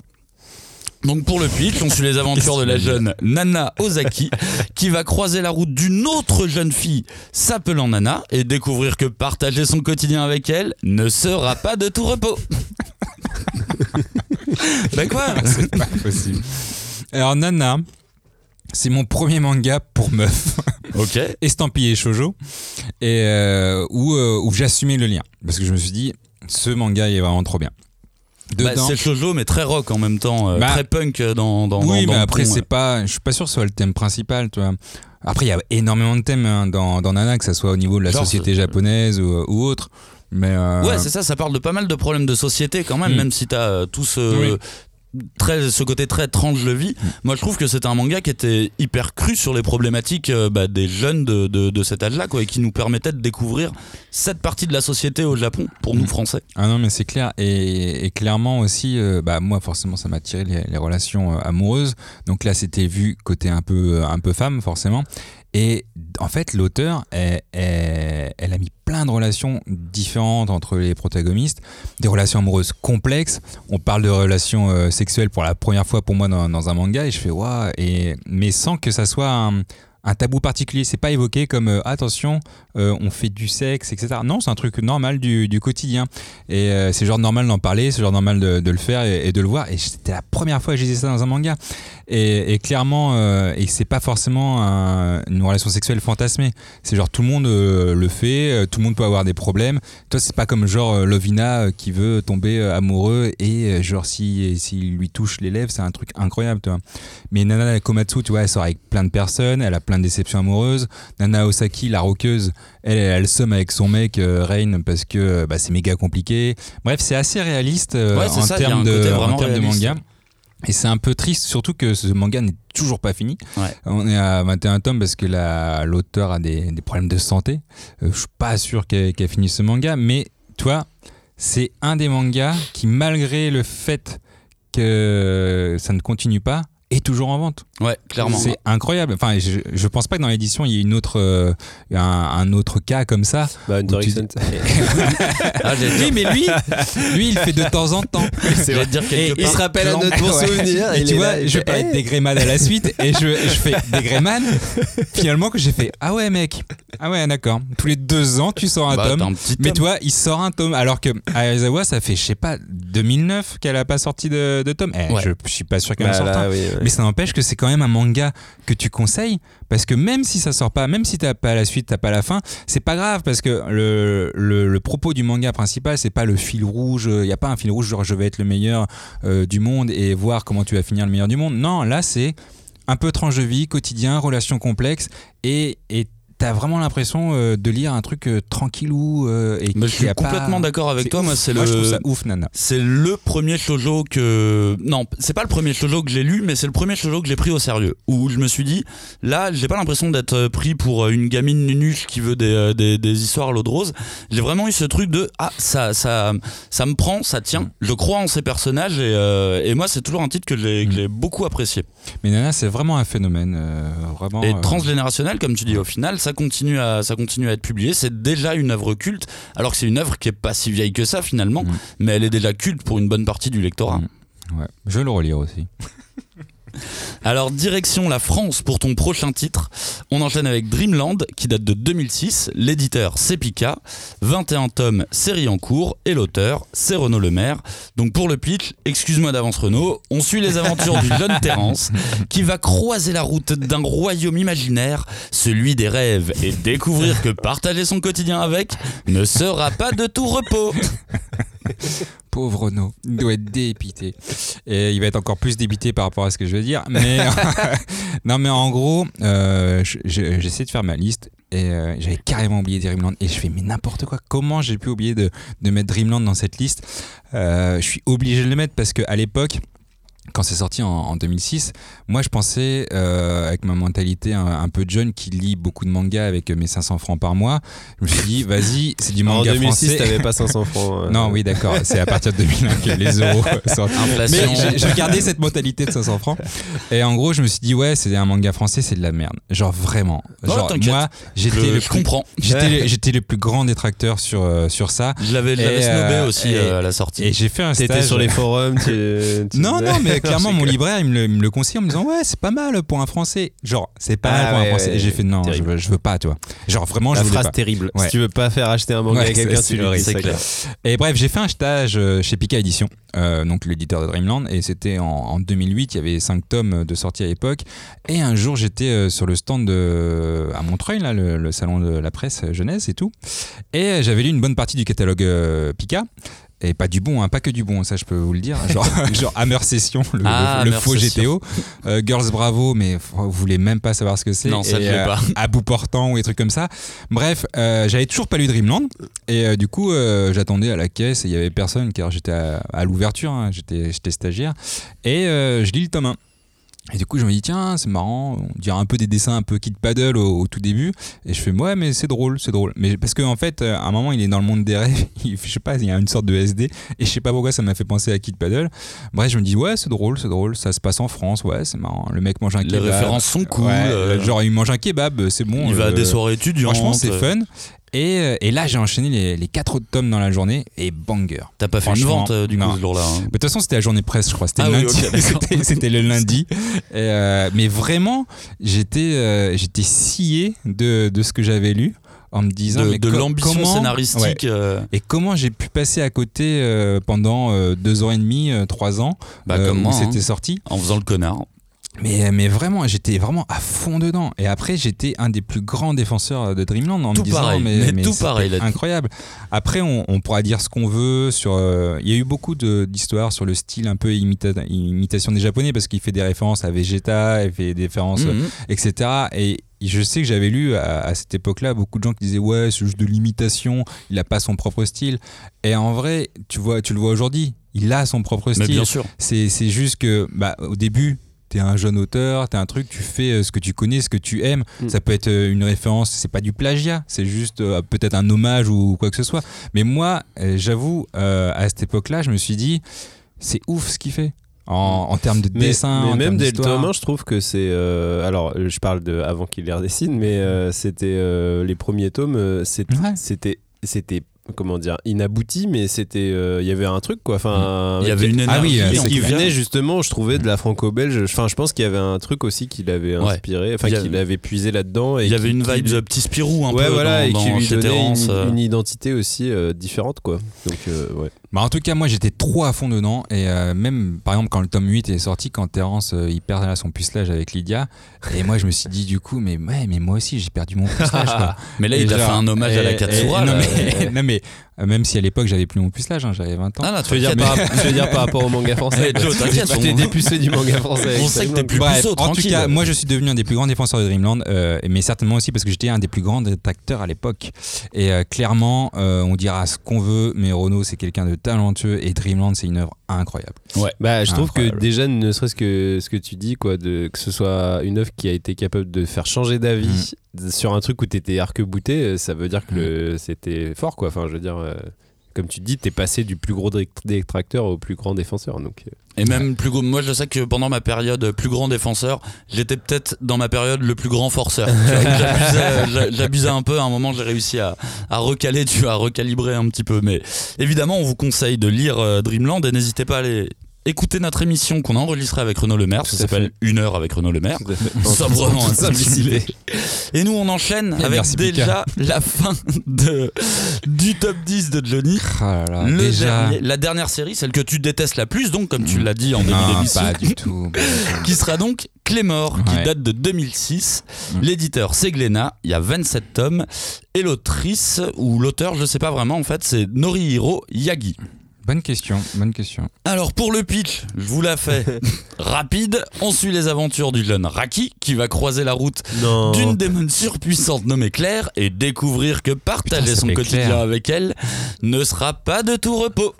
Donc pour le pitch, on suit les aventures de la jeune Nana Ozaki qui va croiser la route d'une autre jeune fille s'appelant Nana et découvrir que partager son quotidien avec elle ne sera pas de tout repos. bah quoi c'est pas possible. Alors, Nana, c'est mon premier manga pour meuf. Ok. estampillé shoujo et euh, où, euh, où j'assumais le lien parce que je me suis dit ce manga il est vraiment trop bien Bah, c'est shoujo mais très rock en même temps, euh, Bah, très punk dans dans oui dans- mais dans après c'est pas je suis pas sûr que ce soit le thème principal tu vois après il y a énormément de thèmes hein, dans, Nana que ça soit au niveau de la Genre, société japonaise ou, ou autre mais euh, Ouais, c'est ça, ça parle de pas mal de problèmes de société quand même, Mm. même si t'as euh, tout ce, Oui. très, ce côté très tranche de vie. Moi, je trouve que c'était un manga qui était hyper cru sur les problématiques euh, bah, des jeunes de, de, de cet âge-là, quoi, et qui nous permettait de découvrir cette partie de la société au Japon, pour nous Mm. Français. Ah non, mais c'est clair. Et, et clairement aussi, euh, bah, moi, forcément, ça m'a tiré les, les relations euh, amoureuses. Donc là, c'était vu côté un peu, un peu femme, forcément. Et en fait, l'auteur, elle, a mis plein de relations différentes entre les protagonistes, des relations amoureuses complexes. On parle de relations euh, sexuelles pour la première fois pour moi dans, un manga, et je fais waouh, mais sans que ça soit un, tabou particulier. C'est pas évoqué comme euh, attention, euh, on fait du sexe, etc. Non, c'est un truc normal du, quotidien. Et euh, c'est genre normal d'en parler, c'est genre normal de, le faire et, de le voir. Et c'était la première fois que je disais ça dans un manga. Et, et clairement, euh, et c'est pas forcément un- une relation sexuelle fantasmée. C'est genre tout le monde euh, le fait, euh, tout le monde peut avoir des problèmes. Toi, c'est pas comme genre euh, Lovina euh, qui veut tomber euh, amoureux et euh, genre si s'il lui touche les lèvres, c'est un truc incroyable, tu vois. Mais Nana Komatsu, tu vois, elle sort avec plein de personnes, elle a plein de déceptions amoureuses. Nana Osaki, la roqueuse, elle, elle, elle somme avec son mec euh, Rain parce que bah, c'est méga compliqué. Bref, c'est assez réaliste euh, Ouais, en termes de, termes de manga. Et c'est un peu triste, surtout que ce manga n'est toujours pas fini. Ouais. On est à 21 tomes parce que la- l'auteur a des, des problèmes de santé. Euh, je suis pas sûr qu'elle qu'elle finisse ce manga, mais toi, c'est un des mangas qui, malgré le fait que ça ne continue pas, est toujours en vente. Ouais, clairement. C'est incroyable. Enfin, je, je pense pas que dans l'édition il y ait une autre, euh, un, un autre cas comme ça. Bah, tu-. Ah, Oui, mais lui, lui, il fait de temps en temps. dire Et part. il se rappelle un autre bon Ouais. souvenir. Et tu vois, là, je fait, parlais de Eh Degreman à la suite et je, je fais Degreman. Finalement, que j'ai fait Ah ouais, mec. Ah ouais, d'accord. Tous les deux ans, tu sors un Bah, tome. un petit Mais tome. toi, il sort un tome. Alors que Ayazawa, ça fait, je sais pas, 2009 qu'elle a pas sorti de, de tome. Eh, Ouais. Je, je suis pas sûr qu'elle en Bah, sorte un. oui, ouais. Mais ça n'empêche que c'est quand même un manga que tu conseilles parce que même si ça sort pas, même si t'as pas la suite, t'as pas la fin, c'est pas grave parce que le, le, propos du manga principal, c'est pas le fil rouge. Il y a pas un fil rouge genre je vais être le meilleur euh, du monde et voir comment tu vas finir le meilleur du monde. Non, là c'est un peu tranche de vie, quotidien, relations complexes et, et T'as vraiment l'impression euh, de lire un truc euh, tranquillou euh, et Mais je suis pas- complètement d'accord avec toi. ouf. Moi, c'est le. je trouve ça ouf, Nana. C'est le premier shoujo que non, c'est pas le premier shoujo que j'ai lu, mais c'est le premier shoujo que j'ai pris au sérieux. Où je me suis dit, là, j'ai pas l'impression d'être euh, pris pour euh, une gamine nunuche qui veut des, des, des histoires à l'eau de rose. J'ai vraiment eu ce truc de ah ça ça ça me prend, ça tient. Je crois en ces personnages et, et moi c'est toujours un titre que j'ai j'ai beaucoup apprécié. Mais Nana, c'est vraiment un phénomène. vraiment. Et transgénérationnel, comme tu dis, au final, ça continue à, ça continue à être publié. C'est déjà une œuvre culte, alors que c'est une œuvre qui est pas si vieille que ça finalement, Mm. mais elle est déjà culte pour une bonne partie du lectorat. Mm. ouais. Je vais le relire aussi. Alors, direction la France pour ton prochain titre. On enchaîne avec Dreamland, qui date de 2006. L'éditeur, c'est Pika. 21 tomes, série en cours. Et l'auteur, c'est Renaud Lemaire. Donc, pour le pitch, excuse-moi d'avance Renaud, on suit les aventures du jeune Terence, qui va croiser la route d'un royaume imaginaire, celui des rêves, et découvrir que partager son quotidien avec ne sera pas de tout repos. Pauvre Renaud, il doit être dépité. Et il va être encore plus dépité par rapport à ce que je veux dire. Mais non, mais en gros, euh, je- je- j'essaie de faire ma liste. Et euh, j'avais carrément oublié Dreamland. Et je fais, mais n'importe quoi. Comment j'ai pu oublier de, mettre Dreamland dans cette liste? Euh, Je suis obligé de le mettre parce qu'à l'époque, quand c'est sorti en 2006, moi je pensais, euh, avec ma mentalité un, un peu jeune qui lit beaucoup de mangas avec mes 500 francs par mois, je me suis dit, vas-y, c'est du En manga 2006, français. t'avais pas 500 francs. euh. Non, oui, d'accord. C'est à partir de 2001 que les euros sortent. Mais Inflation. j'ai- j'ai gardé cette mentalité de 500 francs. Et en gros, je me suis dit, ouais, c'est un manga français, c'est de la merde. Genre vraiment. Oh, Genre, t'inquiète. moi, j'étais Je, le je comprends. J'étais le, j'étais le plus grand détracteur sur, euh, sur ça. Je l'avais je l'avais snobé euh, aussi et- euh, à la sortie. Et j'ai fait un T'étais stage. sur les forums. tu- tu Non, non, mais clairement, mon libraire, il me le, il me le conseille en me disant, ouais, c'est pas mal pour un français. Genre, c'est pas Ah mal pour un français. ouais, et j'ai fait, non, je veux, je veux pas, tu vois. Genre, vraiment, La je phrase pas. terrible. Ouais. Si tu veux pas faire acheter un manga à quelqu'un, tu lui c'est clair. Et bref, j'ai fait un stage euh, chez Pika Édition, euh, donc l'éditeur de Dreamland, et c'était en, en 2008. Il y avait 5 tomes de sortie à l'époque. Et un jour, j'étais euh, sur le stand de, à Montreuil, là, le, le salon de la presse jeunesse et tout. Et j'avais lu une bonne partie du catalogue euh, Pika. Et pas du bon, hein, pas que du bon, ça je peux vous le dire. Genre, genre Hammer Session, le, Ah, le- le Hammer faux Session. GTO. Euh, Girls Bravo, mais vous voulez même pas savoir ce que c'est. Non, ça, Et, euh, pas. À bout portant ou des trucs comme ça. Bref, euh, j'avais toujours pas lu Dreamland. Et euh, du coup, j'attendais à la caisse et il y avait personne car j'étais à, à l'ouverture, hein, j'étais stagiaire. Et je lis le tome 1. Et du coup, je me dis, tiens, c'est marrant, on dirait un peu des dessins un peu Kid Paddle au, au tout début. Et je fais, ouais, mais c'est drôle, c'est drôle. Mais parce qu'en en fait, euh, à un moment, il est dans le monde des rêves, il, je sais pas, il y a une sorte de SD. Et je sais pas pourquoi ça m'a fait penser à Kid Paddle. Bref, je me dis, ouais, c'est drôle, c'est drôle, ça se passe en France, ouais, c'est marrant. Le mec mange un Les kebab. références sont cool. Ouais, euh, genre, il mange un kebab, c'est bon. il va à euh, des soirées étudiantes. Franchement, c'est fun. Et, euh, et là, j'ai enchaîné les, les quatre autres tomes dans la journée et banger. T'as pas fait une vente euh, du coup non. ce jour-là. hein. De toute façon, c'était la journée presse, je crois. C'était Ah le oui, le lundi. Et, euh, mais vraiment, j'étais euh, j'étais scié de, de ce que j'avais lu en me disant De, de l'ambition comment- scénaristique. Ouais. euh, Et comment j'ai pu passer à côté euh, pendant euh, deux ans et demi, trois ans, Bah, hein. c'était sorti. en faisant le connard. Mais, mais vraiment, j'étais vraiment à fond dedans. Et après, j'étais un des plus grands défenseurs de Dreamland en Tout me disant, pareil, mais, mais tout pareil incroyable. Après, on, on pourra dire ce qu'on veut sur. euh, Il y a eu beaucoup d'histoires sur le style un peu imita- imitation des Japonais parce qu'il fait des références à Vegeta, il fait des références, Mhm. etc. Et je sais que j'avais lu à, à cette époque-là beaucoup de gens qui disaient ouais c'est juste de l'imitation, il a pas son propre style. Et en vrai, tu vois, tu le vois aujourd'hui, il a son propre Mais style. bien sûr. C'est c'est juste que bah, au début, t'es un jeune auteur, t'as un truc, tu fais euh, ce que tu connais, ce que tu aimes. Mm. Ça peut être euh, une référence, c'est pas du plagiat, c'est juste euh, peut-être un hommage ou quoi que ce soit. Mais moi, j'avoue, euh, à cette époque-là, je me suis dit, c'est ouf ce qu'il fait. En, en termes de Mais, dessin, mais en même tome 1, je trouve que c'est. euh, alors, je parle de avant qu'il les redessine, mais euh, c'était euh, les premiers tomes, Ouais. c'était. Comment dire Inabouti, mais c'était. euh, Il y avait un truc, quoi. Enfin, Il y avait une Ah oui, énergie. Et c'est qui venait justement, je trouvais, de la franco-belge. Enfin, je pense qu'il y avait un truc aussi qui l'avait Ouais. inspiré, enfin, avait- qu'il avait puisé là-dedans. et Il y avait une vibe de petit Spirou un ouais, peu voilà, dans, et qui lui donnait une, euh. une identité aussi euh, différente, quoi. Donc, euh, ouais. Bah, en tout cas, moi j'étais trop à fond dedans. Et euh, même par exemple, quand le tome 8 est sorti, quand Terence euh, il perd là, son pucelage avec Lydia, et moi je me suis dit du coup, mais, ouais, mais moi aussi j'ai perdu mon pucelage. quoi. Mais là, Et il a fait un hommage à la Katsura. non, mais, non, mais, même si à l'époque j'avais plus mon pucelage, hein, j'avais 20 ans. Ah, là, Tu veux dire, par, tu veux dire par rapport au manga français Eh, Joe, t'inquiète, T'es dépucé du manga français. On sait que t'es plus Bref, puceau, en tout cas, moi je suis devenu un des plus grands défenseurs de Dreamland, euh, mais certainement aussi parce que j'étais un des plus grands détracteurs à l'époque. Et euh, clairement, euh, on dira ce qu'on veut, mais Renault c'est quelqu'un de talentueux et Dreamland c'est une œuvre incroyable. Bah, je trouve que déjà, ne serait-ce que ce que tu dis, quoi, de, que ce soit une œuvre qui a été capable de faire changer d'avis sur un truc où t'étais arc-bouté, euh, ça veut dire que c'était fort, quoi. Enfin, je veux dire, euh, comme tu dis, t'es passé du plus gros dé- détracteur au plus grand défenseur. Donc, euh, Et même plus gros. Moi, je sais que pendant ma période plus grand défenseur, j'étais peut-être dans ma période le plus grand forceur. J'abusais, j'a- j'abusais un peu. À un moment, j'ai réussi à, à recaler, tu vois, à recalibrer un petit peu. Mais évidemment, on vous conseille de lire Dreamland et n'hésitez pas à aller écouter notre émission qu'on a enregistrée avec Renaud Le Maire. Ça s'appelle Une heure avec Renaud Le Maire. Sobrement intitulé. Et nous, on enchaîne avec merci, déjà la fin de, du top 10 de Johnny. Ah là là, Le déjà. dernier- la dernière série, celle que tu détestes la plus, donc comme tu l'as dit en début d'émission, pas du tout. qui sera donc Clémor, qui Ouais. date de 2006. Mm. L'éditeur, c'est Glénat, il y a 27 tomes. Et l'autrice, ou l'auteur, je sais pas vraiment, en fait, c'est Norihiro Yagi. Bonne question, bonne question. Alors pour le pitch, je vous la fais rapide. On suit les aventures du jeune Raki qui va croiser la route d'une démon surpuissante nommée Claire et découvrir que partager Putain, son quotidien Claire. avec elle ne sera pas de tout repos.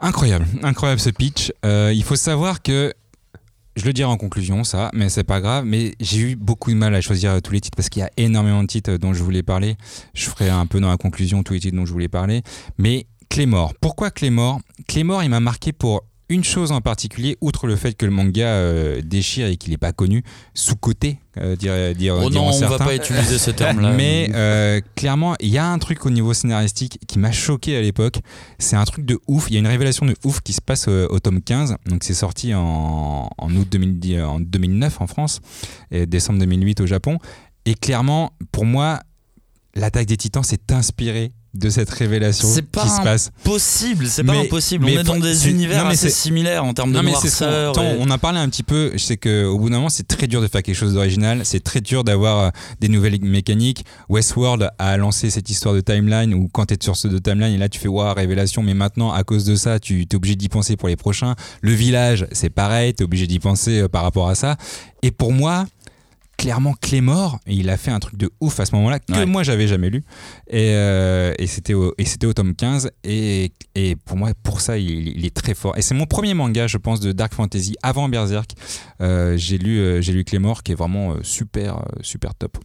Incroyable, incroyable ce pitch. Euh, il faut savoir que, je le dirai en conclusion, ça, mais c'est pas grave, mais j'ai eu beaucoup de mal à choisir euh, tous les titres parce qu'il y a énormément de titres euh, dont je voulais parler. Je ferai un peu dans la conclusion tous les titres dont je voulais parler. Mais Clémor, pourquoi Clémor Clémor, il m'a marqué pour une chose en particulier, outre le fait que le manga euh, déchire et qu'il n'est pas connu, sous-côté, euh, dire, dire, Oh non, on va certains. pas utiliser ce terme-là. Mais euh, clairement, il y a un truc au niveau scénaristique qui m'a choqué à l'époque. C'est un truc de ouf. Il y a une révélation de ouf qui se passe euh, au tome 15. Donc c'est sorti en, en août 2010 en 2009 en France et décembre 2008 au Japon. Et clairement, pour moi, l'attaque des Titans s'est inspirée de cette révélation C'est pas qui se passe. possible, c'est pas impossible. on est dans des univers non, mais assez c'est- similaires en termes de Non noirceur. et- on en parlait un petit peu. Je sais qu'au bout d'un moment, c'est très dur de faire quelque chose d'original. C'est très dur d'avoir euh, des nouvelles mécaniques. Westworld a lancé cette histoire de timeline où quand tu es sur ce de timeline et là tu fais waouh révélation, mais maintenant à cause de ça, tu es obligé d'y penser pour les prochains. Le village, c'est pareil, tu es obligé d'y penser euh, par rapport à ça. Et pour moi. Clairement, Clémor, il a fait un truc de ouf à ce moment-là que Ouais. moi j'avais jamais lu. Et, euh, et c'était au, tome 15. Et, et pour moi, pour ça, il, il est très fort. Et c'est mon premier manga, je pense, de Dark Fantasy avant Berserk. Euh, j'ai lu, euh, j'ai lu Clémor, qui est vraiment super, super top.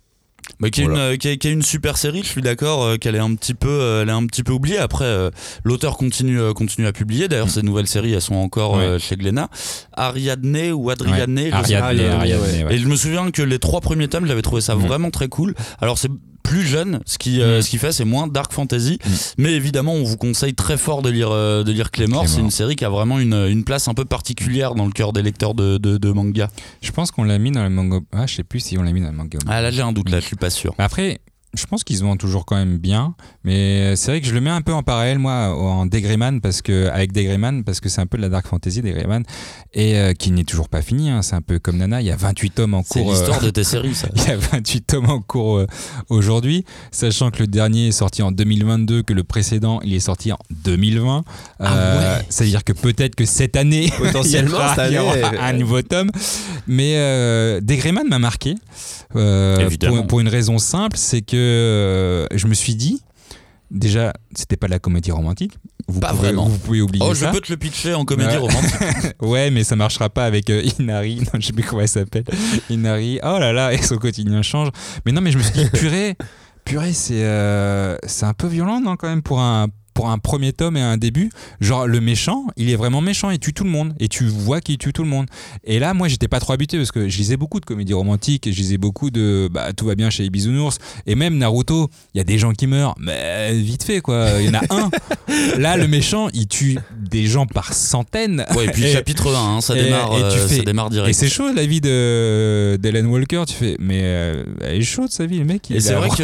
Bah, qui, est Voilà. une, euh, qui, est, qui est une super série, je suis d'accord euh, qu'elle est un petit peu, euh, elle est un petit peu oubliée. Après, euh, l'auteur continue, euh, continue à publier. D'ailleurs, ces nouvelles séries, elles sont encore Ouais. euh, chez Glénat. Ariadne ou Adriane, Ouais. je sais pas. Ariadne, Ariadne, Ariadne, ouais. Et je me souviens que les trois premiers tomes, j'avais trouvé ça Mm. vraiment très cool. Alors c'est plus jeune, ce qui, euh, Mm. ce qui fait c'est moins dark fantasy, Mm. mais évidemment on vous conseille très fort de lire euh, de lire. C'est une série qui a vraiment une, une place un peu particulière dans le cœur des lecteurs de, de, de manga. Je pense qu'on l'a mis dans le manga. Ah, je sais plus si on l'a mis dans le manga. Ah là j'ai un doute là, je suis pas sûr. Mais Après, je pense qu'ils se vendent toujours quand même bien, mais c'est vrai que je le mets un peu en parallèle moi en Degreyman parce que avec Degreyman parce que c'est un peu de la dark fantasy Degreyman et euh, qui n'est toujours pas fini. hein. C'est un peu comme Nana, il y a 28 tomes en C'est cours. euh, l'histoire de tes séries ça. Il y a 28 tomes en cours euh, aujourd'hui, sachant que le dernier est sorti en 2022, que le précédent il est sorti en 2020. Ah ouais. C'est-à-dire que peut-être que cette année, Potentiellement, il y aura, année, un euh, nouveau tome. Mais euh, Degreyman m'a marqué euh, pour une raison simple, c'est que euh, je me suis dit, déjà, c'était pas de la comédie romantique. Vous Pas pouvez, vraiment. Vous pouvez oublier Oh je peux te le pitcher en comédie Ouais. romantique. Ouais, mais ça marchera pas avec euh, Inari. Non, je sais plus comment elle s'appelle. Inari. Oh là là, et son quotidien change. Mais non, mais je me suis dit, purée, purée, c'est euh, c'est un peu violent, non, quand même, pour un pour un premier tome et un début, genre le méchant, il est vraiment méchant, il tue tout le monde et tu vois qu'il tue tout le monde. Et là, moi, j'étais pas trop habitué parce que je lisais beaucoup de comédies romantiques, et je lisais beaucoup de bah, tout va bien chez les bisounours et même Naruto, il y a des gens qui meurent, mais vite fait quoi, il y en a un. Là, le méchant, il tue des gens par centaines. Ouais, et puis Et- chapitre 1, hein, ça, et- démarre, et tu euh, fais- ça démarre direct. et c'est chaud la vie de d'Ellen Walker, tu fais mais euh, elle est chaude sa vie le mec. il Et c'est vrai que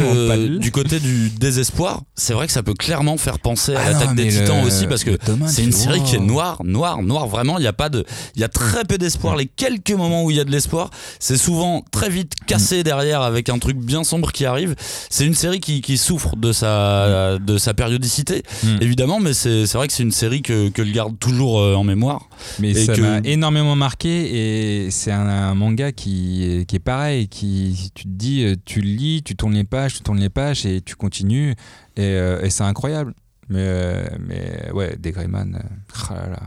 de- du côté du désespoir, c'est vrai que ça peut clairement faire penser penser à Ah l'attaque des Titans le- aussi parce que c'est une série qui est noire, noire, noire. Vraiment, il y a pas de, il y a très peu d'espoir. Les quelques moments où il y a de l'espoir, c'est souvent très vite cassé derrière avec un truc bien sombre qui arrive. C'est une série qui, qui souffre de sa, de sa périodicité, Mm. évidemment, mais c'est vrai que c'est une série que, que je garde toujours euh, en mémoire. Mais Et ça que- m'a énormément marqué et c'est un, un manga qui, est- qui est pareil, qui tu te dis, euh, tu le lis, tu tournes les pages, tu tournes les pages et tu continues et, euh, et c'est incroyable. Mais, euh, mais ouais, des Greyman, euh, ah là là.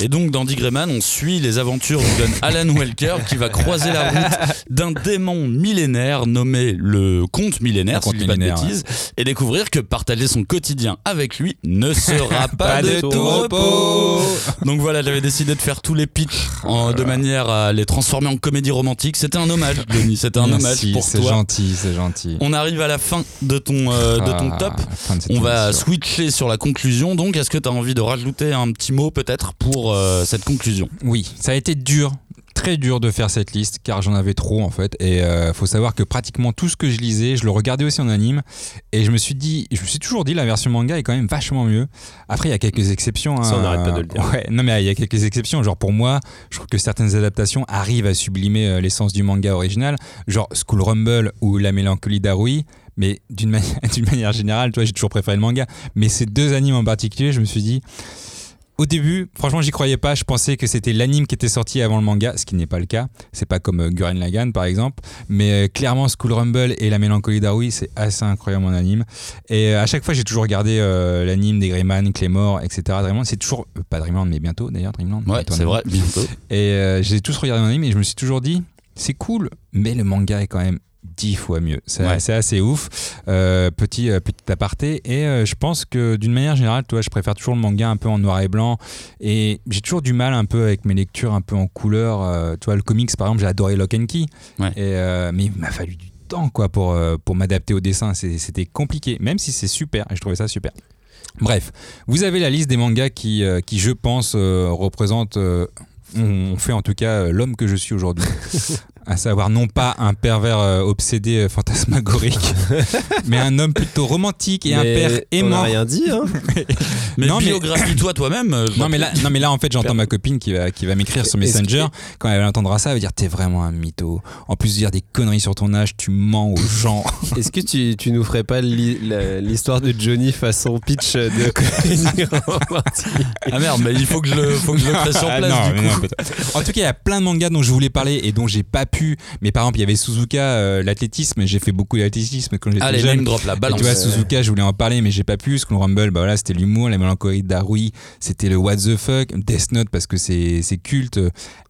Et donc dans Dick Grayman, on suit les aventures du jeune Alan Welker qui va croiser la route d'un démon millénaire nommé le comte millénaire, si je pas de bêtises, et découvrir que partager son quotidien avec lui ne sera pas, Pas de tout repos. Donc voilà, j'avais décidé de faire tous les pitchs en- de manière à les transformer en comédie romantique. C'était un hommage, Denis, c'était un Merci, hommage pour c'est toi. gentil, c'est gentil. On arrive à la fin de ton, euh, de ton Ah, top. On va switcher sur la conclusion. Donc, est-ce que tu as envie de rajouter un petit mot peut-être pour euh, cette conclusion Oui, ça a été dur, très dur de faire cette liste car j'en avais trop en fait. Et euh, faut savoir que pratiquement tout ce que je lisais, je le regardais aussi en anime et je me suis dit, je me suis toujours dit la version manga est quand même vachement mieux. Après il y a quelques exceptions. Ça, on hein. n'arrête pas de le dire. Ouais, non mais il y a quelques exceptions. Genre pour moi, je trouve que certaines adaptations arrivent à sublimer euh, l'essence du manga original, genre School Rumble ou La Mélancolie d'Arui. Mais d'une manière, d'une manière générale, toi, j'ai toujours préféré le manga. Mais ces deux animes en particulier, je me suis dit, au début, franchement, j'y croyais pas. Je pensais que c'était l'anime qui était sorti avant le manga, ce qui n'est pas le cas. C'est pas comme euh, Gurren Lagann, par exemple. Mais euh, clairement, School Rumble et La Mélancolie d'Arui, c'est assez incroyable en anime. Et euh, à chaque fois, j'ai toujours regardé euh, l'anime des Greyman, Claymore, etc. Dreamland, c'est toujours pas Dreamland, mais bientôt d'ailleurs Dreamland. Ouais, c'est vrai, bientôt. Et j'ai tous regardé en anime et je me suis toujours dit, c'est cool, mais le manga est quand même dix fois mieux. C'est Ouais. assez ouf. Euh, petit, euh, petit aparté. Et euh, je pense que d'une manière générale, toi, je préfère toujours le manga un peu en noir et blanc. Et j'ai toujours du mal un peu avec mes lectures un peu en couleur. Tu vois, le comics, par exemple, j'ai adoré Lock and Key. Ouais. Et, mais il m'a fallu du temps quoi, pour, pour m'adapter au dessin. C'était compliqué, même si c'est super. Et je trouvais ça super. Bref, vous avez la liste des mangas qui, qui je pense, représentent, on fait en tout cas l'homme que je suis aujourd'hui. à savoir non pas un pervers euh, obsédé euh, fantasmagorique, mais un homme plutôt romantique et un père On n'a aimant. rien dit, hein. Mais Non, mais- biographie-toi toi-même. euh, Non mais, là, non mais là en fait j'entends ma copine qui va, qui va m'écrire sur Messenger quand elle entendra ça elle va dire t'es vraiment un mytho en plus de dire des conneries sur ton âge tu mens aux gens Est-ce que tu, tu nous ferais pas l'histoire de Johnny façon pitch de Ah merde, mais il faut que je le, faut que je le crée sur Ah, place non, du coup. non, en tout cas, il y a plein de mangas dont je voulais parler et dont j'ai pas pu. Mais par exemple, il y avait Suzuka, euh, l'athlétisme. J'ai fait beaucoup d'athlétisme quand j'étais Allez, jeune. drop la Et balance. tu vois, Suzuka, je voulais en parler, mais j'ai pas pu. School Rumble, bah voilà, c'était l'humour, la mélancolie d'Arui, c'était le what the fuck, Death Note parce que c'est culte,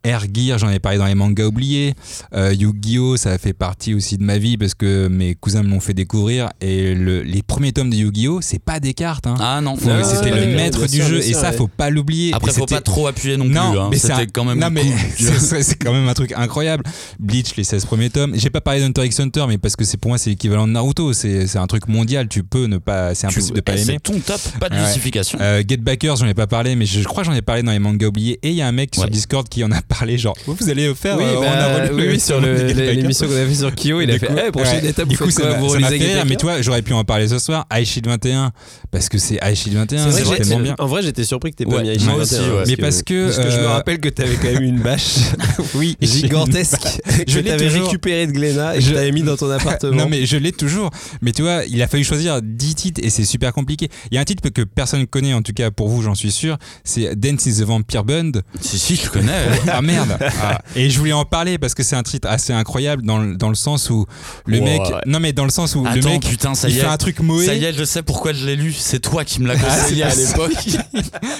Air Gear, j'en ai parlé dans les mangas oubliés, euh, Yu-Gi-Oh, ça fait partie aussi de ma vie parce que mes cousins me l'ont fait découvrir. Et le- les premiers tomes de Yu-Gi-Oh, c'est pas des cartes, hein. Ah non, c'était le maître du jeu et ça ouais. faut pas l'oublier. Après, faut pas trop appuyer non, plus. hein. C'était quand même non, mais cool. c'est quand même un truc incroyable. Bleach, les 16 premiers tomes. J'ai pas parlé d'Hunter x Hunter, mais parce que c'est pour moi c'est l'équivalent de Naruto. C'est c'est un truc mondial. Tu peux ne pas, c'est Tu- impossible de pas eh, l'aimer. C'est ton top, pas de Ouais. justification. Euh, Get Backers, j'en ai pas parlé, mais je, je crois que j'en ai parlé dans les mangas oubliés. Et il y a un mec sur. Discord qui en a parlé, genre, vous, vous allez faire. Oui, euh, on bah, a relu oui, oui, sur l'émission qu'on a fait sur Kyo, il a fait coup, Eh, prochaine ouais. étape, du coup, ça m'a- fait mais toi, j'aurais pu en parler ce soir. iShield 21, parce que c'est iShield 21, C'est tellement bien. En vrai, j'étais surpris que t'aies pas mis aussi, 21, ouais. Mais parce que, Parce que je me euh, rappelle que t'avais quand même une bâche Oui, gigantesque Je que l'ai toujours. récupérée de Glénat et que Je- t'avais mis dans ton appartement. Non mais je l'ai toujours. Mais tu vois, il a fallu choisir 10 titres et c'est super compliqué. Il y a un titre que personne connaît, en tout cas pour vous, j'en suis sûr. C'est Dance is the Vampire Band. Si, si, je connais. Ah merde. Ah. Et je voulais en parler parce que c'est un titre assez incroyable dans le, dans le sens où le Wow, mec. Non mais dans le sens où le Attends, mec. putain, ça il y fait est. un truc moé. Ça y est, je sais pourquoi je l'ai lu. C'est toi qui me l'as Ah, conseillé à l'époque.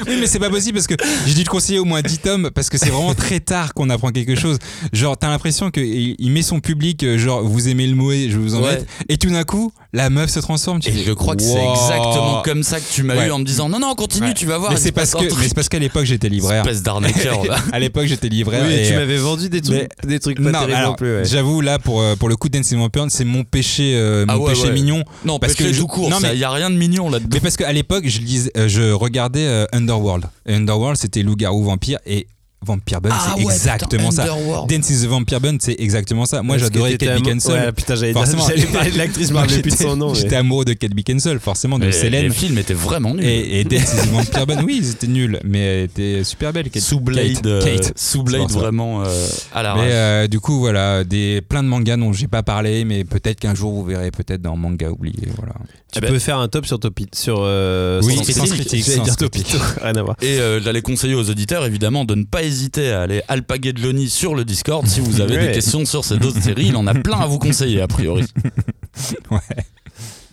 Oui, mais c'est pas possible parce que j'ai dû te conseiller au moins 10 tomes parce que c'est vraiment très tard qu'on apprend quelque chose. Genre, t'as l'impression qu'il il met son public, euh, genre, vous aimez le moé, je vous en Ouais. Et tout d'un coup, la meuf se transforme. Tu Et fais, je crois que c'est exactement comme ça que tu m'as Ouais. eu en me disant non, non, continue, Ouais. tu vas voir. Mais c'est parce un que, mais c'est parce qu'à l'époque j'étais libraire. Espèce d'arnaqueur. à l'époque j'étais libraire. Oui, et, tu euh, m'avais vendu des trucs, des trucs pas non, terribles alors, non plus. ouais. J'avoue là pour euh, pour le coup Dance Vampire, c'est mon péché, euh, Ah mon ouais, péché ouais. mignon. Non, Parce parce que tout court. non, Il mais- y a rien de mignon là-dedans. Mais parce qu'à l'époque je lisais, je regardais Underworld. Underworld c'était loup-garou vampire et Vampire Bun, Ah c'est ouais, exactement putain, ça. Underworld. Dance is the Vampire Bun, c'est exactement ça. Moi, j'adorais Kate Beckinsale. Ouais, putain, j'allais parler de l'actrice, rappelais plus de son nom. mais- J'étais amoureux de Kate Beckinsale, forcément, de Mais Célène. Les films étaient vraiment nuls. Et, et Dance is the Vampire Bun, oui, c'était nul, mais elle était super belle. Kate. sous Blade, Kate. euh, Kate. sous Blade vraiment euh, à la Mais rage. euh, du coup, voilà, des, plein de mangas dont j'ai pas parlé, mais peut-être qu'un jour vous verrez peut-être dans Manga oublié. Voilà. Tu Eh ben- peux faire un top sur Topi, sur euh, Oui, Sens Sens Critique. Dire Topito, rien à voir. Et euh, j'allais conseiller aux auditeurs évidemment de ne pas hésiter à aller alpaguer Johnny sur le Discord si vous avez Ouais. des questions sur ces autres séries. Il en a plein à vous conseiller a priori. Ouais.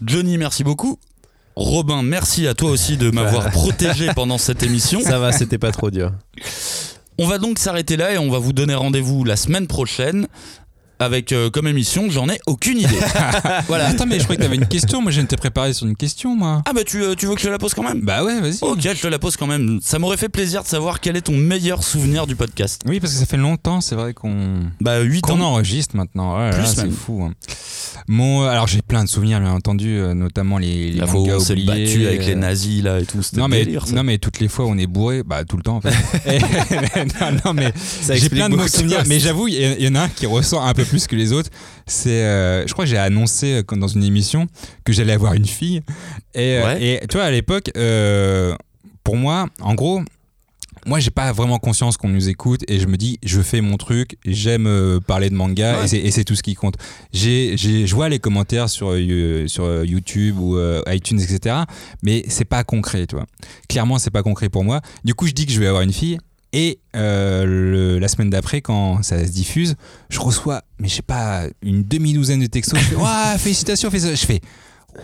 Johnny, merci beaucoup. Robin, merci à toi aussi de m'avoir protégé pendant cette émission. Ça va, c'était pas trop dur. On va donc s'arrêter là et on va vous donner rendez-vous la semaine prochaine avec euh, comme émission J'en ai aucune idée. voilà. Attends, mais je croyais que t'avais une question. Moi, je t'ai préparé sur une question, moi. Ah bah tu, euh, tu veux que je te la pose quand même? Bah ouais, vas-y. Ok, je te la pose quand même. Ça m'aurait fait plaisir de savoir quel est ton meilleur souvenir du podcast. Oui, parce que ça fait longtemps, c'est vrai qu'on Bah 8 qu'on ans. enregistre maintenant. Ouais, Plus là, c'est même. fou. hein. Mon, alors j'ai plein de souvenirs, bien entendu, euh, notamment les, les La fois où mangas on s'est oubliés, battu avec les euh, nazis là et tout. C'était Non mais, délire, ça. non mais toutes les fois où on est bourré, bah tout le temps en fait. Et- non, non, mais Ça j'ai explique plein de beaucoup bons souvenirs, choses. mais j'avoue il y, il y en a un qui ressort un peu plus que les autres. C'est, euh, je crois que j'ai annoncé euh, dans une émission que j'allais avoir une fille. Et, euh, Ouais. et tu vois à l'époque, euh, pour moi, en gros. Moi, j'ai pas vraiment conscience qu'on nous écoute et je me dis, je fais mon truc, j'aime euh, parler de manga Ouais. et c'est- tout ce qui compte. J'ai, j'ai, je vois les commentaires sur, euh, sur YouTube ou euh, iTunes, etc. Mais c'est pas concret, tu vois. Clairement, c'est pas concret pour moi. Du coup, je dis que je vais avoir une fille. Et euh, la semaine d'après, quand ça se diffuse, je reçois, mais je sais pas, une demi-douzaine de textos. Je fais, félicitations. Je fais,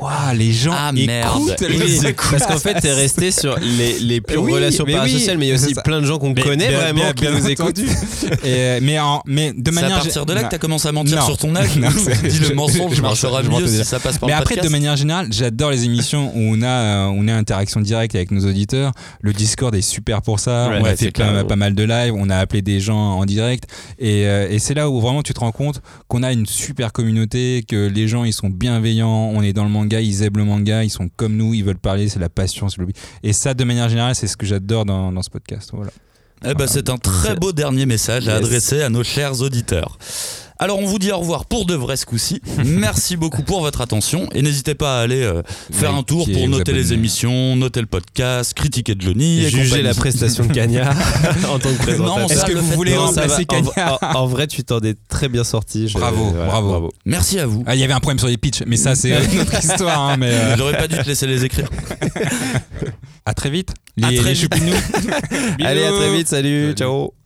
Waouh, les gens Ah, écoutent merde. les Oui, parce qu'en fait, t'es resté sur les, les pures Oui, relations mais oui, parasociales, mais il y a c'est aussi plein de gens qu'on connaît bien- vraiment bien- qui bien nous écoutent. Et, mais, en, mais de C'est manière. à partir de là que t'as commencé à mentir Non. sur ton âge. Non, c'est- Dis le mensonge, je je m'en- marchera je m'en mieux tenais si là. ça passe par Mais après, de manière générale, j'adore les émissions où on a, euh, on a interaction directe avec nos auditeurs. Le Discord est super pour ça. On a c'est fait pas mal de lives. On a appelé des gens en direct. Et, euh, et c'est là où vraiment tu te rends compte qu'on a une super communauté, que les gens ils sont bienveillants. On est dans le manga, ils aiment le manga, ils sont comme nous, ils veulent parler. C'est la passion, c'est le Et ça, de manière générale, c'est ce que j'adore dans, dans ce podcast. Voilà. Eh ben, c'est un très beau dernier message à adresser à nos chers auditeurs. Alors on vous dit au revoir pour de vrai ce coup-ci. Merci beaucoup pour votre attention et n'hésitez pas à aller euh, faire un tour pour noter les émissions, noter le podcast, critiquer Johnny et Juger la prestation de Cagnard en tant que présentateur. Non, Est-ce que vous voulez remplacer En, Cagnard en- en vrai, tu t'en es très bien sorti. Je- Bravo, voilà, bravo. Merci à vous. Ah, Il y avait un problème sur les pitchs, mais ça, c'est une autre histoire. hein, mais euh, J'aurais pas dû te laisser les écrire. à très vite. À très les vite. Allez, à très vite. Salut. Salut. Ciao.